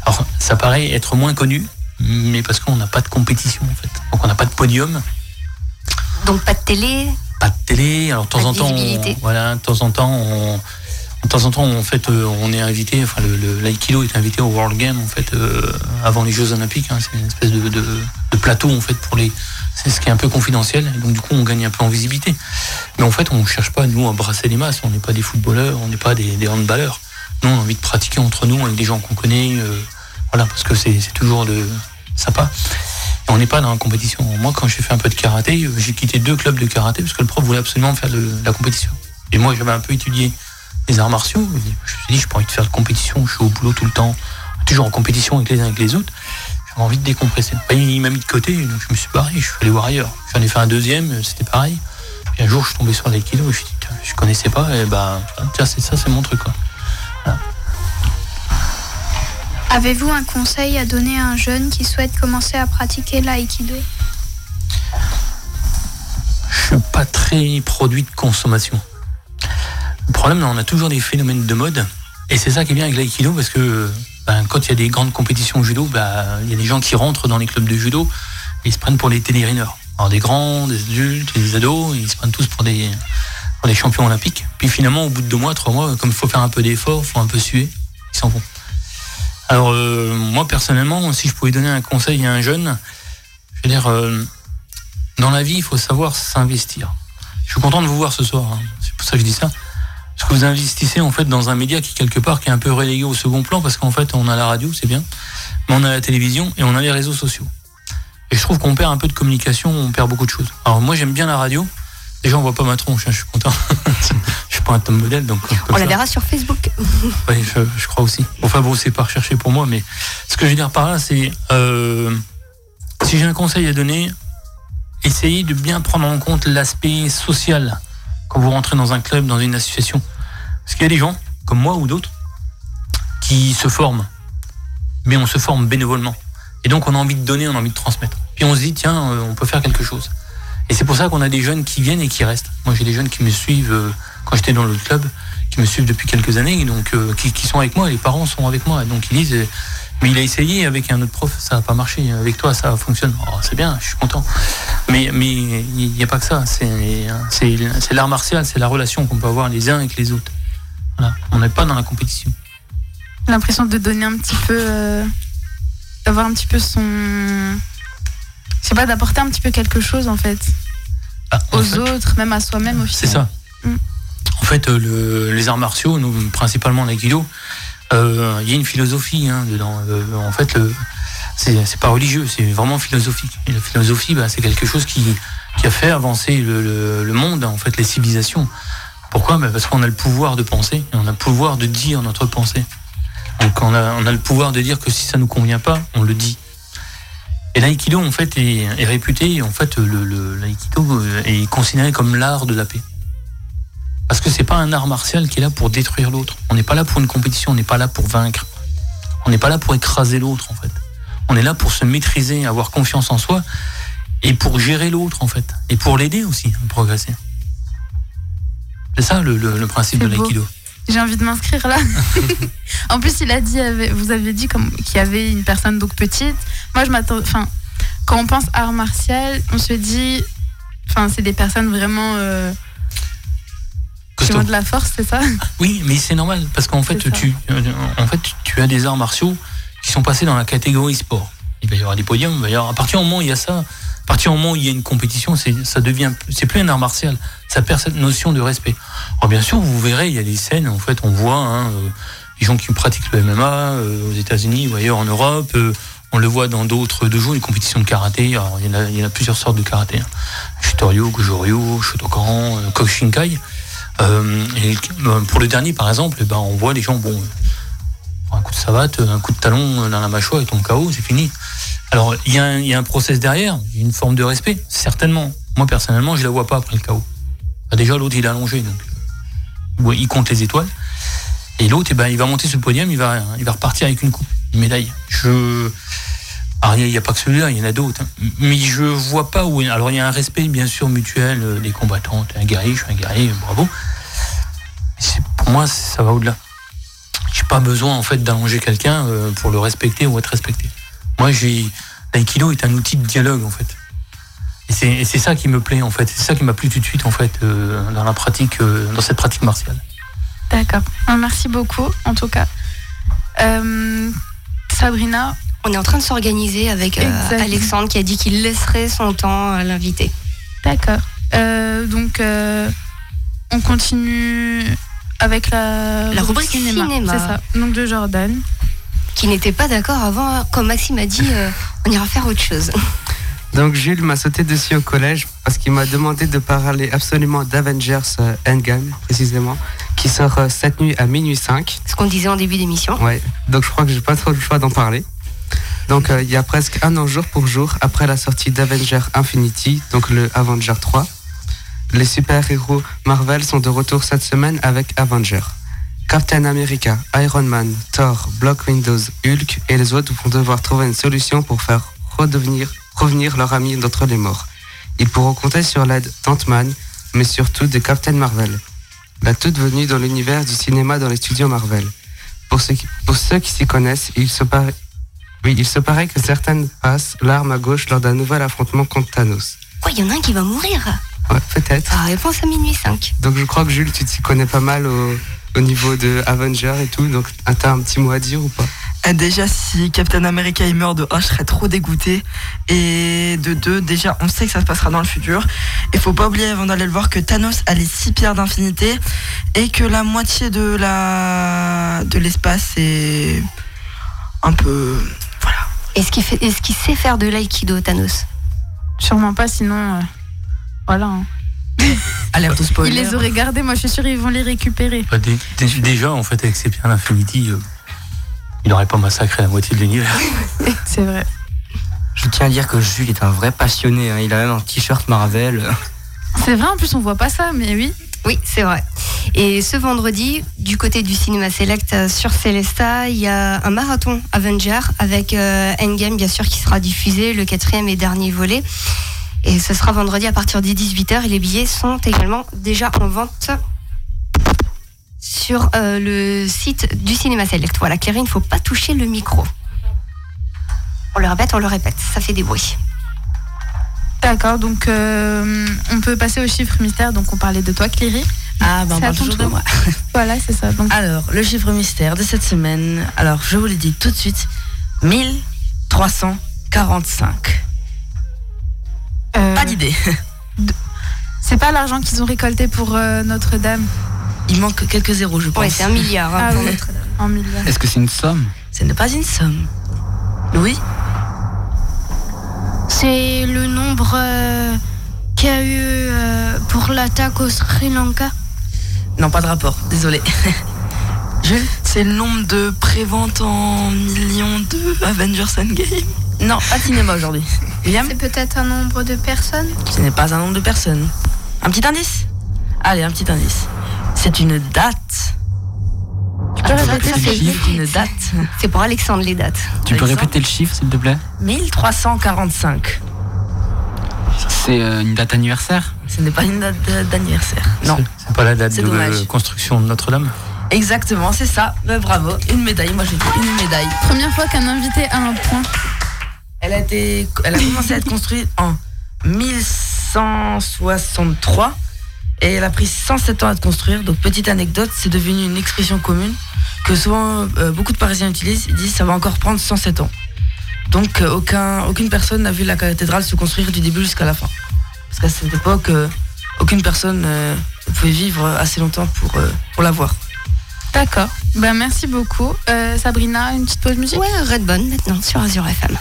alors, ça paraît être moins connu, mais parce qu'on n'a pas de compétition, en fait. Donc on n'a pas de podium, Donc pas de télé. pas de télé. Alors de temps en temps, on- voilà, de temps en temps, on, de temps en temps, en fait, euh, on est invité. Enfin, est invité au World Game en fait euh, avant les Jeux Olympiques. hein. c'est une espèce de, plateau en fait pour les. C'est ce qui est un peu confidentiel. Et donc du coup, on gagne un peu en visibilité. Mais en fait, on ne cherche pas nous à brasser les masses. On n'est pas des footballeurs, on n'est pas des, des handballeurs. Nous, on a envie de pratiquer entre nous avec des gens qu'on connaît. euh, voilà, parce que c'est toujours de sympa. On n'est pas dans la compétition. Moi, quand j'ai fait un peu de karaté, j'ai quitté deux clubs de karaté parce que le prof voulait absolument faire de la compétition. Et moi, j'avais un peu étudié les arts martiaux. Je me suis dit, je pas envie de faire de compétition. Je suis au boulot tout le temps, toujours en compétition avec les uns avec les autres. J'avais envie de décompresser. Bah, il m'a mis de côté, donc je me suis barré. Je suis allé voir ailleurs. J'en ai fait un deuxième, c'était pareil. Puis un jour, je suis tombé sur l'aïkido. Je me suis dit, je connaissais pas. Et bah, tiens, c'est ça, c'est mon truc. Quoi. Avez-vous un conseil à donner à un jeune qui souhaite commencer à pratiquer l'aïkido? Je suis pas très produit de consommation. Le problème, on a toujours des phénomènes de mode. Et c'est ça qui est bien avec l'aïkido, parce que ben, quand il y a des grandes compétitions judo, ben, il y a des gens qui rentrent dans les clubs de judo et ils se prennent pour les télérineurs. Alors des grands, des adultes, des ados, ils se prennent tous pour des, pour des champions olympiques. Puis finalement, au bout de deux mois, trois mois, comme il faut faire un peu d'effort, il faut un peu suer, ils s'en vont. Alors euh, moi personnellement, si je pouvais donner un conseil à un jeune, je veux dire, euh, dans la vie, il faut savoir s'investir. Je suis content de vous voir ce soir. hein. C'est pour ça que je dis ça. Parce que vous investissez en fait dans un média qui quelque part qui est un peu relégué au second plan parce qu'en fait on a la radio, c'est bien, mais on a la télévision et on a les réseaux sociaux. Et je trouve qu'on perd un peu de communication, on perd beaucoup de choses. Alors moi j'aime bien la radio. Déjà on voit pas ma tronche, hein, je suis content. [laughs] je suis pas un top modèle donc. On la ça. verra sur Facebook. [laughs] Oui, je, je crois aussi. Enfin bon, c'est pas recherché pour moi, mais ce que je veux dire par là, c'est euh, si j'ai un conseil à donner, essayez de bien prendre en compte l'aspect social quand vous rentrez dans un club, dans une association. Parce qu'il y a des gens, comme moi ou d'autres, qui se forment, mais on se forme bénévolement. Et donc on a envie de donner, on a envie de transmettre. Puis on se dit, tiens, euh, on peut faire quelque chose. Et c'est pour ça qu'on a des jeunes qui viennent et qui restent. Moi j'ai des jeunes qui me suivent euh, quand j'étais dans le club, qui me suivent depuis quelques années, donc euh, qui, qui sont avec moi, les parents sont avec moi. Donc ils disent, mais il a essayé avec un autre prof, ça n'a pas marché. Avec toi, ça fonctionne. Oh, c'est bien, je suis content. Mais mais il n'y a pas que ça. C'est c'est c'est l'art martial, c'est la relation qu'on peut avoir les uns avec les autres. Voilà. On n'est pas dans la compétition. L'impression de donner un petit peu. euh, d'avoir un petit peu son. Je sais pas, d'apporter un petit peu quelque chose en fait. aux autres, même à soi-même au C'est final. ça. En fait, le- les arts martiaux, nous, principalement l'aïkido, il y a une philosophie hein, dedans. Euh, en fait, c'est pas religieux, c'est vraiment philosophique. Et la philosophie, bah, c'est quelque chose qui, a fait avancer le, le- le monde, en fait, les civilisations. Pourquoi? Bah, Parce qu'on a le pouvoir de penser, et on a le pouvoir de dire notre pensée. Donc on a, le pouvoir de dire que si ça nous convient pas, on le dit. Et l'aïkido, en fait, est, est réputé, en fait, l'aïkido euh, est considéré comme l'art de la paix. Parce que c'est pas un art martial qui est là pour détruire l'autre. On n'est pas là pour une compétition, on n'est pas là pour vaincre. On n'est pas là pour écraser l'autre, en fait. On est là pour se maîtriser, avoir confiance en soi et pour gérer l'autre, en fait. Et pour l'aider aussi à progresser. C'est ça le, le- le principe de l'aïkido. J'ai envie de m'inscrire là. [laughs] en plus, il a dit, vous avez dit comme qu'il y avait une personne donc petite. Moi, je m'attends. Enfin, quand on pense art martial, on se dit, enfin, c'est des personnes vraiment euh, ont de la force, c'est ça? Oui, mais c'est normal parce qu'en fait, tu, euh, en fait, tu as des arts martiaux qui sont passés dans la catégorie sport. Il va y avoir des podiums, il va y avoir, à partir du moment où il y a ça, à partir du moment où il y a une compétition, c'est, ça devient, c'est plus un art martial. Ça perd cette notion de respect. Alors bien sûr, vous verrez, il y a des scènes, en fait, on voit hein, euh, les gens qui pratiquent le MMA euh, aux États-Unis ou ailleurs en Europe. euh, on le voit dans d'autres deux jours, les compétitions de karaté. Alors, il y en a, il y en a plusieurs sortes de karaté. Hein. Shitoryu, Goju-Ryu, Shotokan, euh, Kokushinkai. Euh, euh, pour le dernier, par exemple, eh ben, on voit les gens, bon, un coup de savate, un coup de talon dans la mâchoire et ton KO, c'est fini. Alors, il y, a un- il y a un process derrière, une forme de respect, certainement. Moi, personnellement, je la vois pas après le KO. Déjà, l'autre, il est allongé, donc euh, il compte les étoiles. Et l'autre, eh ben, il va monter le podium, il va, il va repartir avec une coupe, une médaille. Je. Il n'y a, pas que celui-là, il y en a d'autres. hein. Mais je vois pas où. Alors, il y a un respect, bien sûr, mutuel euh, des combattants. T'es un guerrier, je suis un guerrier, bravo. Pour moi, ça va au-delà. J'ai pas besoin, en fait, d'allonger quelqu'un euh, pour le respecter ou être respecté. Moi, j'ai. L'aïkido est un outil de dialogue, en fait. Et c'est- ça qui me plaît, en fait. C'est ça qui m'a plu tout de suite, en fait, euh, dans la pratique, dans cette pratique martiale. D'accord. Ah, Merci beaucoup, en tout cas. Sabrina On est en train de s'organiser avec euh. Alexandre qui a dit qu'il laisserait son temps à l'invité. D'accord. Euh, donc, euh, on continue avec la, La rubrique cinéma. C'est ça. Donc, de Jordan. Qui n'était pas d'accord avant, comme Maxime a dit, euh, on ira faire autre chose. [laughs] Donc Jules m'a sauté dessus au collège parce qu'il m'a demandé de parler absolument d'Avengers Endgame, précisément, qui sort cette nuit à minuit 5. Ce qu'on disait en début d'émission. Ouais, donc je crois que j'ai pas trop le choix d'en parler. Donc euh, il y a presque un an jour pour jour après la sortie d'Avenger Infinity, donc le Avenger 3. Les super-héros Marvel sont de retour cette semaine avec Avenger. Captain America, Iron Man, Thor, Block Windows, Hulk et les autres vont devoir trouver une solution pour faire revenir leur ami d'entre les morts. Ils pourront compter sur l'aide d'Ant-Man, mais surtout de Captain Marvel, la toute venue dans l'univers du cinéma dans les studios Marvel. Pour ceux qui, pour ceux qui s'y connaissent, il se, paraît, oui, il se paraît que certaines passent l'arme à gauche lors d'un nouvel affrontement contre Thanos. Quoi, il y en a un qui va mourir Ouais, peut-être. Ah, réponse à minuit 5. Donc je crois que Jules, tu t'y connais pas mal au, au niveau de Avenger et tout, donc t'as un petit mot à dire ou pas? Euh, Déjà, si Captain America il meurt de 1, je serais trop dégoûté. Et de 2, déjà, on sait que ça se passera dans le futur. Il faut pas oublier avant d'aller le voir que Thanos a les 6 pierres d'infinité et que la moitié de la de l'espace est un peu. Est-ce qu'il fait, sait faire de l'aïkido, Thanos? Sûrement pas, sinon. euh, voilà. hein. Alerte au spoiler. Ils les auraient gardés, moi je suis sûre ils vont les récupérer. Bah, dé- dé- déjà, en fait, avec ses pierres d'Infinity, euh, il n'aurait pas massacré la moitié de l'univers. [laughs] C'est vrai. Je Je tiens à dire que Jules est un vrai passionné. hein. Il a même un t-shirt Marvel. C'est vrai, en plus, on voit pas ça, mais oui. Oui, c'est vrai. Et ce vendredi, du côté du cinéma Select euh, sur Celesta, il y a un marathon Avenger avec euh, Endgame, bien sûr, qui sera diffusé, le quatrième et dernier volet. Et ce sera vendredi à partir des 18h et les billets sont également déjà en vente sur euh, le site du cinéma Select. Voilà, Cléry, il ne faut pas toucher le micro. On le répète, on le répète, ça fait des bruits. D'accord, donc euh, on peut passer au chiffre mystère. Donc on parlait de toi, Cléry. Ah, ben ton toujours de moi. [laughs] Voilà, c'est ça. Donc, Alors, le chiffre mystère de cette semaine, alors je vous le dis tout de suite, 1345. euh, Pas d'idée. c'est pas l'argent qu'ils ont récolté pour euh, Notre-Dame. Il manque quelques zéros, je pense. Ouais, c'est un milliard hein, Ah oui. Est-ce que c'est une somme? Ce n'est pas une somme. Louis? C'est le nombre euh, qu'il y a eu euh, pour l'attaque au Sri Lanka. Non, pas de rapport, désolé. [laughs] C'est le nombre de préventes en millions de Avengers Endgame. Non, pas de cinéma aujourd'hui. C'est peut-être un nombre de personnes. Ce n'est pas un nombre de personnes. Un petit indice? Allez, un petit indice. C'est une date. Peux répéter, c'est- C'est une date. C'est pour Alexandre les dates. Tu peux répéter le chiffre, s'il te plaît 1345. C'est euh, une date anniversaire Ce n'est pas une date d'anniversaire. Non. C'est pas la date de dommage. construction de Notre-Dame Exactement, c'est ça. Ben, bravo. Une médaille, moi j'ai dit une médaille. Première fois qu'un invité a un point. Elle a, été, elle a commencé à être construite en 1163 et elle a pris 107 ans à être construire. Donc petite anecdote, c'est devenu une expression commune que souvent euh, beaucoup de Parisiens utilisent. Ils disent ça va encore prendre 107 ans. Donc euh, aucun, aucune personne n'a vu la cathédrale se construire du début jusqu'à la fin. Parce qu'à cette époque, euh, aucune personne euh, ne pouvait vivre assez longtemps pour, euh, pour la voir. D'accord. Ben, merci beaucoup. Euh, Sabrina, une petite pause musique? Ouais, Redbone maintenant sur Azure FM.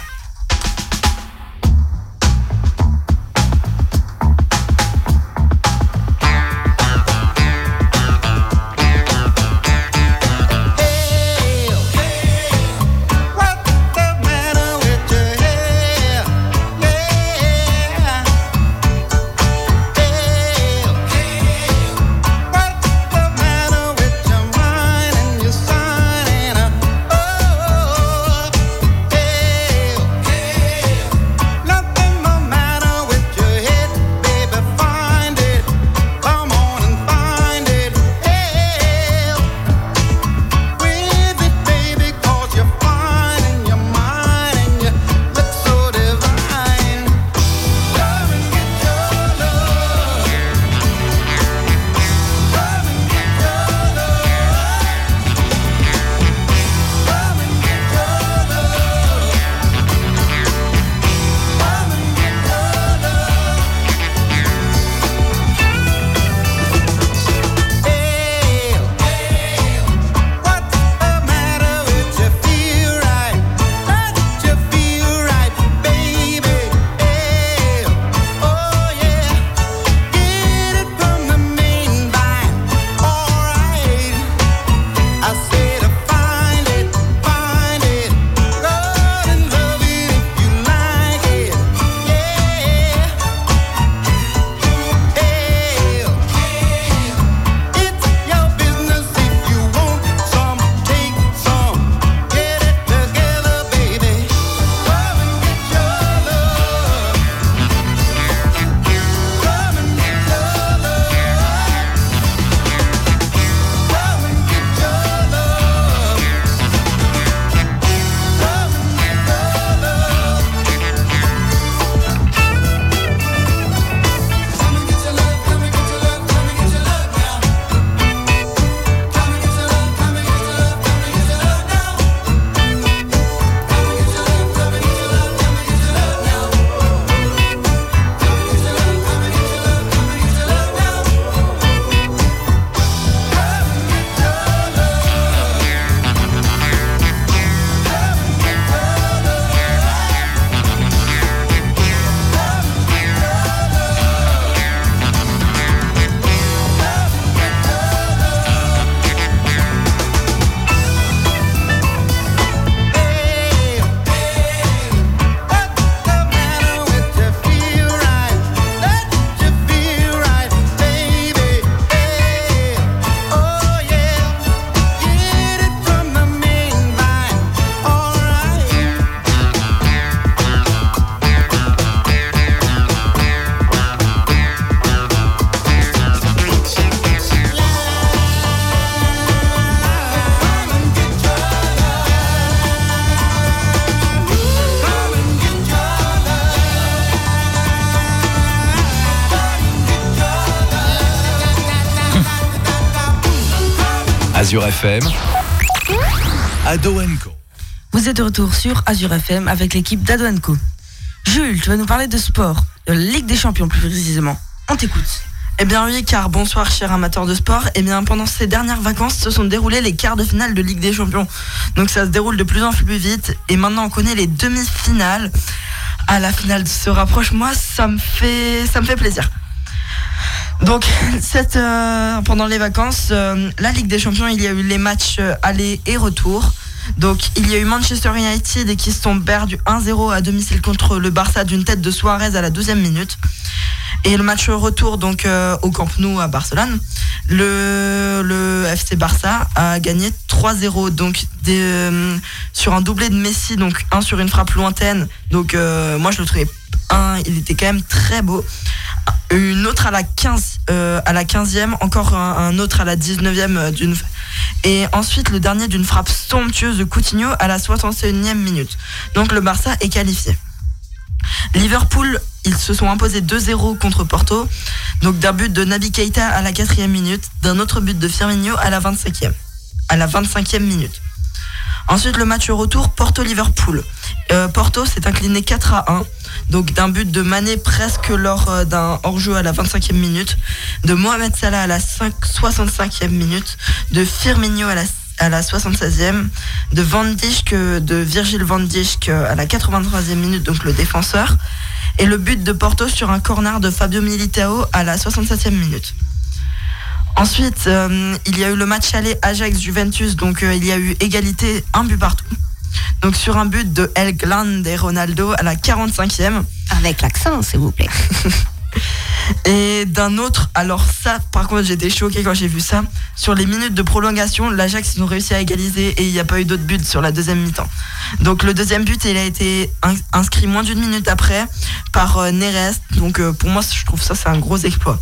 Azure FM, Ado Co. Vous êtes de retour sur Azure FM avec l'équipe d'Ado Co. Jules, tu vas nous parler de sport, de la Ligue des Champions plus précisément. On t'écoute. Eh bien oui, car bonsoir chers amateurs de sport. Eh bien pendant ces dernières vacances se sont déroulés les quarts de finale de Ligue des Champions. Donc ça se déroule de plus en plus vite et maintenant on connaît les demi-finales. À la finale se rapproche, moi ça me fait ça me fait plaisir. Donc [laughs] cette, euh, pendant les vacances, euh, la Ligue des Champions, il y a eu les matchs euh, aller et retour. Donc il y a eu Manchester United qui se sont perdus 1-0 à domicile contre le Barça d'une tête de Suarez à la 12e minute. Et le match retour donc euh, au Camp Nou à Barcelone, le, le FC Barça a gagné 3-0 donc des, euh, sur un doublé de Messi donc un sur une frappe lointaine. Donc moi je le trouvais un, il était quand même très beau. Une autre à la 15 euh, à la 15e, encore un, autre à la 19e euh, d'une et ensuite le dernier d'une frappe somptueuse de Coutinho à la 61e minute. Donc le Barça est qualifié. Liverpool, ils se sont imposés 2-0 contre Porto. Donc d'un but de Naby Keita à la 4e minute, d'un autre but de Firmino à la 25e. À la 25e minute. Ensuite, le match retour Porto-Liverpool. Euh, Porto s'est incliné 4 à 1. Donc d'un but de Mané presque lors euh, d'un hors-jeu à la 25e minute, de Mohamed Salah à la 5 65e minute, de Firmino à la à la 76e, de Van euh, de Virgil Van euh, à la 83e minute, donc le défenseur, et le but de Porto sur un corner de Fabio Militao à la 67e minute. Ensuite, il y a eu le match aller Ajax-Juventus, donc il y a eu égalité, un but partout. Donc sur un but de El Grande et Ronaldo à la 45e. Avec l'accent, s'il vous plaît. [laughs] Et d'un autre, alors ça, par contre, j'étais choquée quand j'ai vu ça. Sur les minutes de prolongation, l'Ajax, ils ont réussi à égaliser et il n'y a pas eu d'autre but sur la deuxième mi-temps. Donc le deuxième but, il a été ins- inscrit moins d'une minute après par euh, Neres. Donc euh, pour moi, je trouve ça, c'est un gros exploit.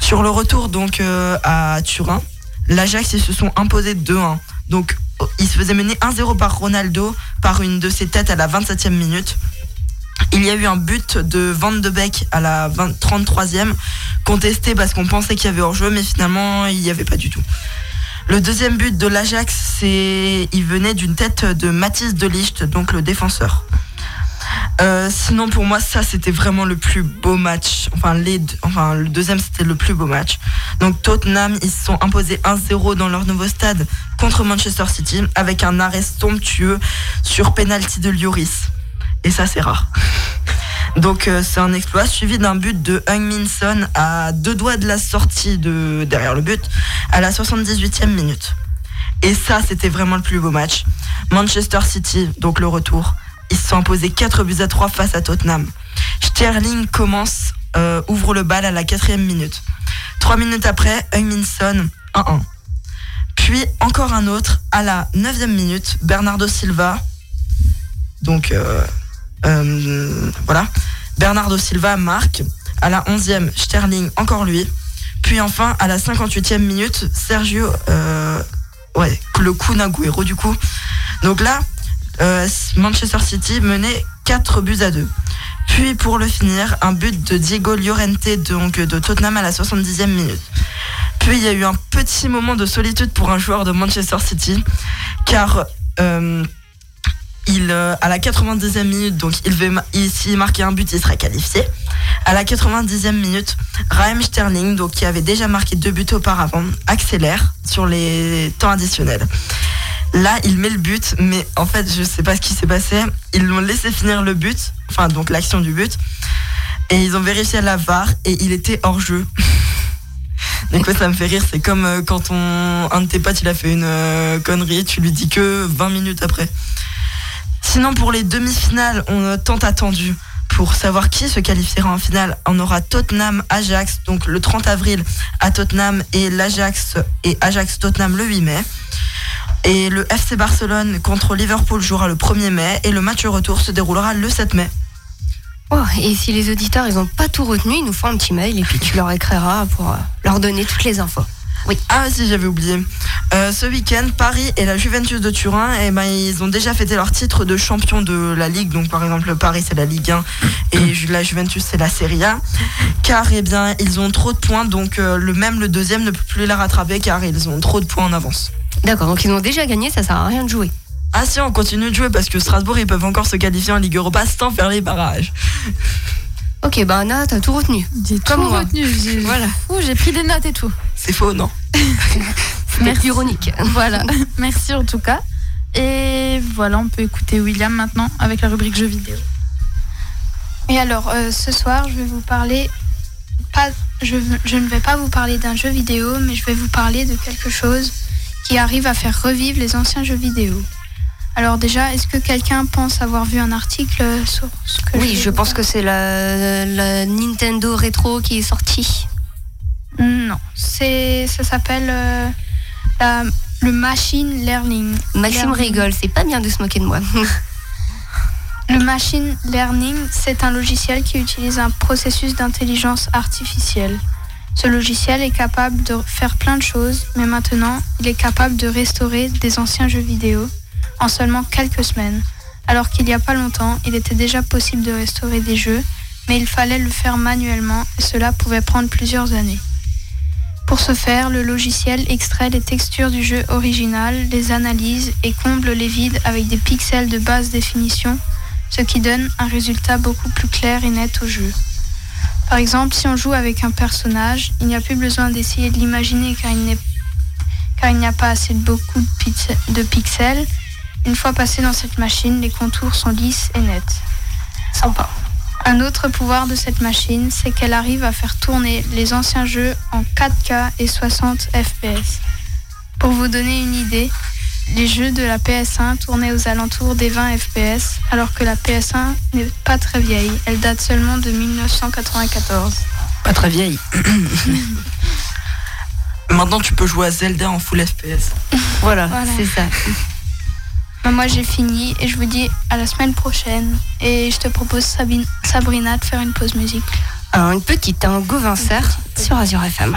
Sur le retour, donc euh, à Turin, l'Ajax, ils se sont imposés 2-1. Donc ils se faisaient mener 1-0 par Ronaldo par une de ses têtes à la 27e minute. Il y a eu un but de Van de Beek à la 20 33e, contesté parce qu'on pensait qu'il y avait hors-jeu, mais finalement, il n'y avait pas du tout. Le deuxième but de l'Ajax, c'est, il venait d'une tête de Mathis de Ligt, donc le défenseur. Euh, sinon, pour moi, ça, c'était vraiment le plus beau match. Enfin, les deux- enfin, le deuxième, c'était le plus beau match. Donc, Tottenham, ils se sont imposés 1-0 dans leur nouveau stade contre Manchester City avec un arrêt somptueux sur penalty de Lloris. Et ça, c'est rare. [laughs] Donc, euh, c'est un exploit suivi d'un but de Heung-Min Son à deux doigts de la sortie de derrière le but à la 78e minute. Et ça, c'était vraiment le plus beau match. Manchester City, donc le retour, ils se sont imposés 4 buts à 3 face à Tottenham. Sterling commence, euh, ouvre le bal à la quatrième minute. Trois minutes après, Heung-Min Son, 1-1. Puis encore un autre à la 9e minute, Bernardo Silva. Donc euh, euh, voilà. Bernardo Silva marque. À la 11e, Sterling, encore lui. Puis enfin, à la 58e minute, Sergio. euh, ouais, le coup du coup. Donc là, euh, Manchester City menait 4 buts à 2. Puis pour le finir, un but de Diego Llorente donc de Tottenham à la 70e minute. Puis il y a eu un petit moment de solitude pour un joueur de Manchester City, car euh, il, euh, à la 90e minute, donc il veut, s'il marquait un but, il serait qualifié. À la 90e minute, Raheem Sterling, qui avait déjà marqué deux buts auparavant, accélère sur les temps additionnels. Là, il met le but, mais en fait, je sais pas ce qui s'est passé. Ils l'ont laissé finir le but, enfin donc l'action du but, et ils ont vérifié la VAR et il était hors jeu. [laughs] Donc ouais, ça me fait rire, c'est comme euh, quand on, un de tes potes il a fait une euh, connerie, tu lui dis que 20 minutes après. Sinon pour les demi-finales, on a tant attendu pour savoir qui se qualifiera en finale. On aura Tottenham Ajax donc le 30 avril à Tottenham et l'Ajax et Ajax Tottenham le 8 mai. Et le FC Barcelone contre Liverpool jouera le 1er mai et le match retour se déroulera le 7 mai. Oh, et si les auditeurs ils n'ont pas tout retenu, ils nous font un petit mail et puis tu leur écriras pour euh, leur donner toutes les infos. Oui. Ah si j'avais oublié. Euh, ce week-end, Paris et la Juventus de Turin, eh ben, ils ont déjà fêté leur titre de champion de la Ligue. Donc par exemple Paris c'est la Ligue 1 et la Juventus c'est la Serie A. Car eh bien ils ont trop de points, donc euh, le même le deuxième ne peut plus les rattraper car ils ont trop de points en avance. D'accord, donc ils ont déjà gagné, ça sert à rien de jouer. Ah si, on continue de jouer parce que Strasbourg, ils peuvent encore se qualifier en Ligue Europa sans faire les barrages. Ok, bah Anna, t'as tout retenu. J'ai Comme tout moi. retenu. J'ai Voilà. Ouh, j'ai pris des notes et tout. C'est faux, non [laughs] Merci. ironique. Voilà, [laughs] merci en tout cas. Et voilà, on peut écouter William maintenant avec la rubrique jeux vidéo. Et alors, euh, ce soir, je vais vous parler. Pas, je, je ne vais pas vous parler d'un jeu vidéo, mais je vais vous parler de quelque chose qui arrive à faire revivre les anciens jeux vidéo. Alors déjà, est-ce que quelqu'un pense avoir vu un article sur ce que Oui, je pense que c'est la, la Nintendo Retro qui est sortie. Non, c'est ça s'appelle euh, la- le machine learning. Maxime Learning. rigole, c'est pas bien de se moquer de moi. [laughs] Le machine learning, c'est un logiciel qui utilise un processus d'intelligence artificielle. Ce logiciel est capable de faire plein de choses, mais maintenant, il est capable de restaurer des anciens jeux vidéo en seulement quelques semaines. Alors qu'il n'y a pas longtemps, il était déjà possible de restaurer des jeux, mais il fallait le faire manuellement et cela pouvait prendre plusieurs années. Pour ce faire, le logiciel extrait les textures du jeu original, les analyse et comble les vides avec des pixels de basse définition, ce qui donne un résultat beaucoup plus clair et net au jeu. Par exemple, si on joue avec un personnage, il n'y a plus besoin d'essayer de l'imaginer car il n'y a pas assez de beaucoup de pixels. Une fois passé dans cette machine, les contours sont lisses et nets. Sympa. Un autre pouvoir de cette machine, c'est qu'elle arrive à faire tourner les anciens jeux en 4K et 60 FPS. Pour vous donner une idée, les jeux de la PS1 tournaient aux alentours des 20 FPS, alors que la PS1 n'est pas très vieille, elle date seulement de 1994. Pas très vieille. [coughs] Maintenant, tu peux jouer à Zelda en full FPS. Voilà, Voilà. c'est ça. Bah, moi j'ai fini et je vous dis à la semaine prochaine. Et je te propose Sabine- Sabrina de faire une pause musique. Alors, une petite, un Gauvincer sur Azure FM.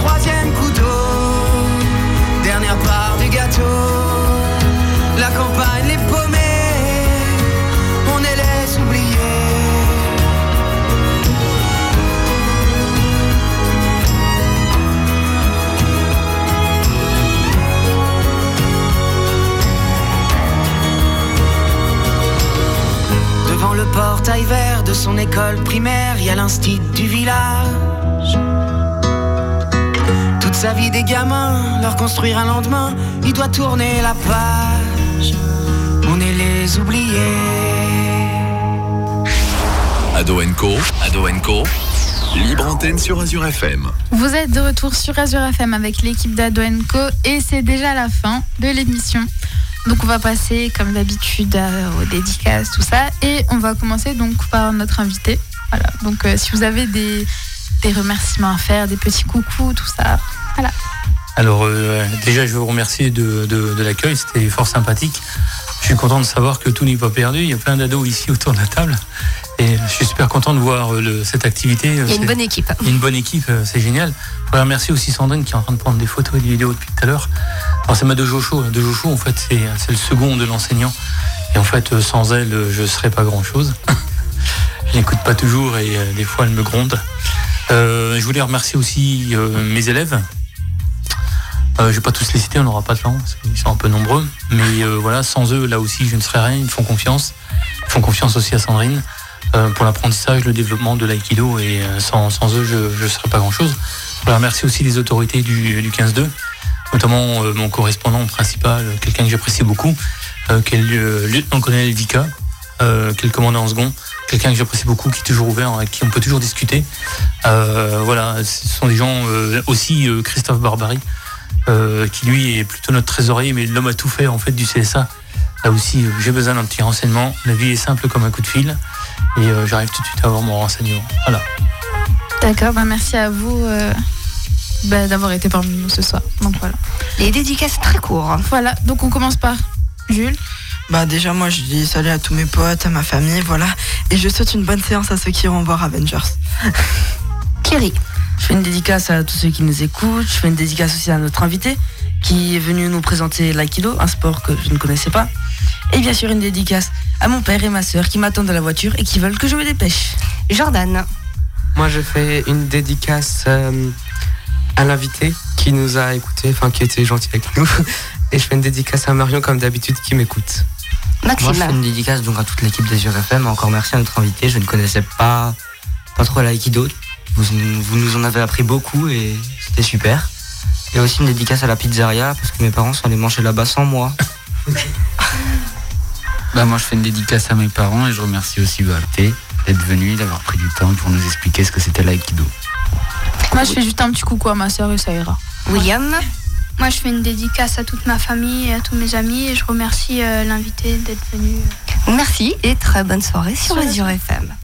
troisième couteau, dernière part du gâteau. La campagne, les paumés, on les laisse oublier. Devant le portail vert de son école primaire, y a l'instit du village. Sa vie des gamins, leur construire un lendemain, il doit tourner la page. On est les oubliés. Ado Co, Ado Co, libre antenne sur Azure FM. Vous êtes de retour sur Azure FM avec l'équipe d'Ado Co et c'est déjà la fin de l'émission. Donc on va passer comme d'habitude euh, aux dédicaces, tout ça. Et on va commencer donc par notre invité. Voilà. Donc euh, si vous avez des, des remerciements à faire, des petits coucous, tout ça. Voilà. Alors euh, déjà, je veux vous remercier de, de- de l'accueil, c'était fort sympathique. Je suis content de savoir que tout n'est pas perdu. Il y a plein d'ados ici autour de la table. Et je suis super content de voir euh, le- cette activité. Il y a une bonne équipe. il y a une bonne équipe, euh, c'est génial. Je voudrais remercier aussi Sandrine qui est en train de prendre des photos et des vidéos depuis tout à l'heure. Alors c'est ma de Jocho. De Jocho, en fait, c'est le second de l'enseignant. Et en fait, euh, sans elle, euh, je ne serais pas grand-chose. [laughs] je n'écoute pas toujours et euh, des fois, elle me gronde. Euh, je voulais remercier aussi euh, mes élèves. Euh, je ne vais pas tous les citer, on n'aura pas de temps, parce qu'ils sont un peu nombreux. Mais euh, voilà, sans eux, là aussi, je ne serais rien. Ils font confiance. Ils font confiance aussi à Sandrine euh, pour l'apprentissage, le développement de l'aïkido. Et euh, sans, sans eux, je ne serais pas grand-chose. Je voulais remercier aussi les autorités du, du 15-2, notamment euh, mon correspondant principal, quelqu'un que j'apprécie beaucoup, euh, qui est le lieutenant-colonel Vika, qui est le commandant en second, quelqu'un que j'apprécie beaucoup, qui est toujours ouvert, avec qui on peut toujours discuter. Euh, voilà, ce sont des gens euh, aussi euh, Christophe Barbary, euh, qui lui est plutôt notre trésorier, mais l'homme à tout faire en fait du CSA. Là aussi, euh, j'ai besoin d'un petit renseignement. La vie est simple comme un coup de fil, et euh, j'arrive tout de suite à avoir mon renseignement. Voilà. D'accord, bah merci à vous euh, bah, d'avoir été parmi nous ce soir. Donc voilà. Les dédicaces très courts. Voilà, donc on commence par Jules. Bah déjà moi je dis salut à tous mes potes, à ma famille, voilà. Et je souhaite une bonne séance à ceux qui iront voir Avengers. Kiri. Je fais une dédicace à tous ceux qui nous écoutent. Je fais une dédicace aussi à notre invité qui est venu nous présenter l'aïkido, un sport que je ne connaissais pas. Et bien sûr une dédicace à mon père et ma soeur qui m'attendent à la voiture et qui veulent que je me dépêche. Jordan. Moi, je fais une dédicace euh, à l'invité qui nous a écouté, enfin qui était gentil avec nous. [laughs] Et je fais une dédicace à Marion, comme d'habitude, qui m'écoute. Moi, je fais une dédicace donc à toute l'équipe d'Azure FM. Encore merci à notre invité. Je ne connaissais pas, pas trop l'aïkido. Vous, vous nous en avez appris beaucoup et c'était super. Et aussi une dédicace à la pizzeria parce que mes parents sont allés manger là-bas sans moi. [laughs] Bah moi je fais une dédicace à mes parents et je remercie aussi Valté d'être venu, d'avoir pris du temps pour nous expliquer ce que c'était l'aïkido. Moi, je fais juste un petit coucou à ma soeur et ça ira. William. Moi, je fais une dédicace à toute ma famille et à tous mes amis et je remercie euh, l'invité d'être venu. Merci et très bonne soirée sur Azure FM.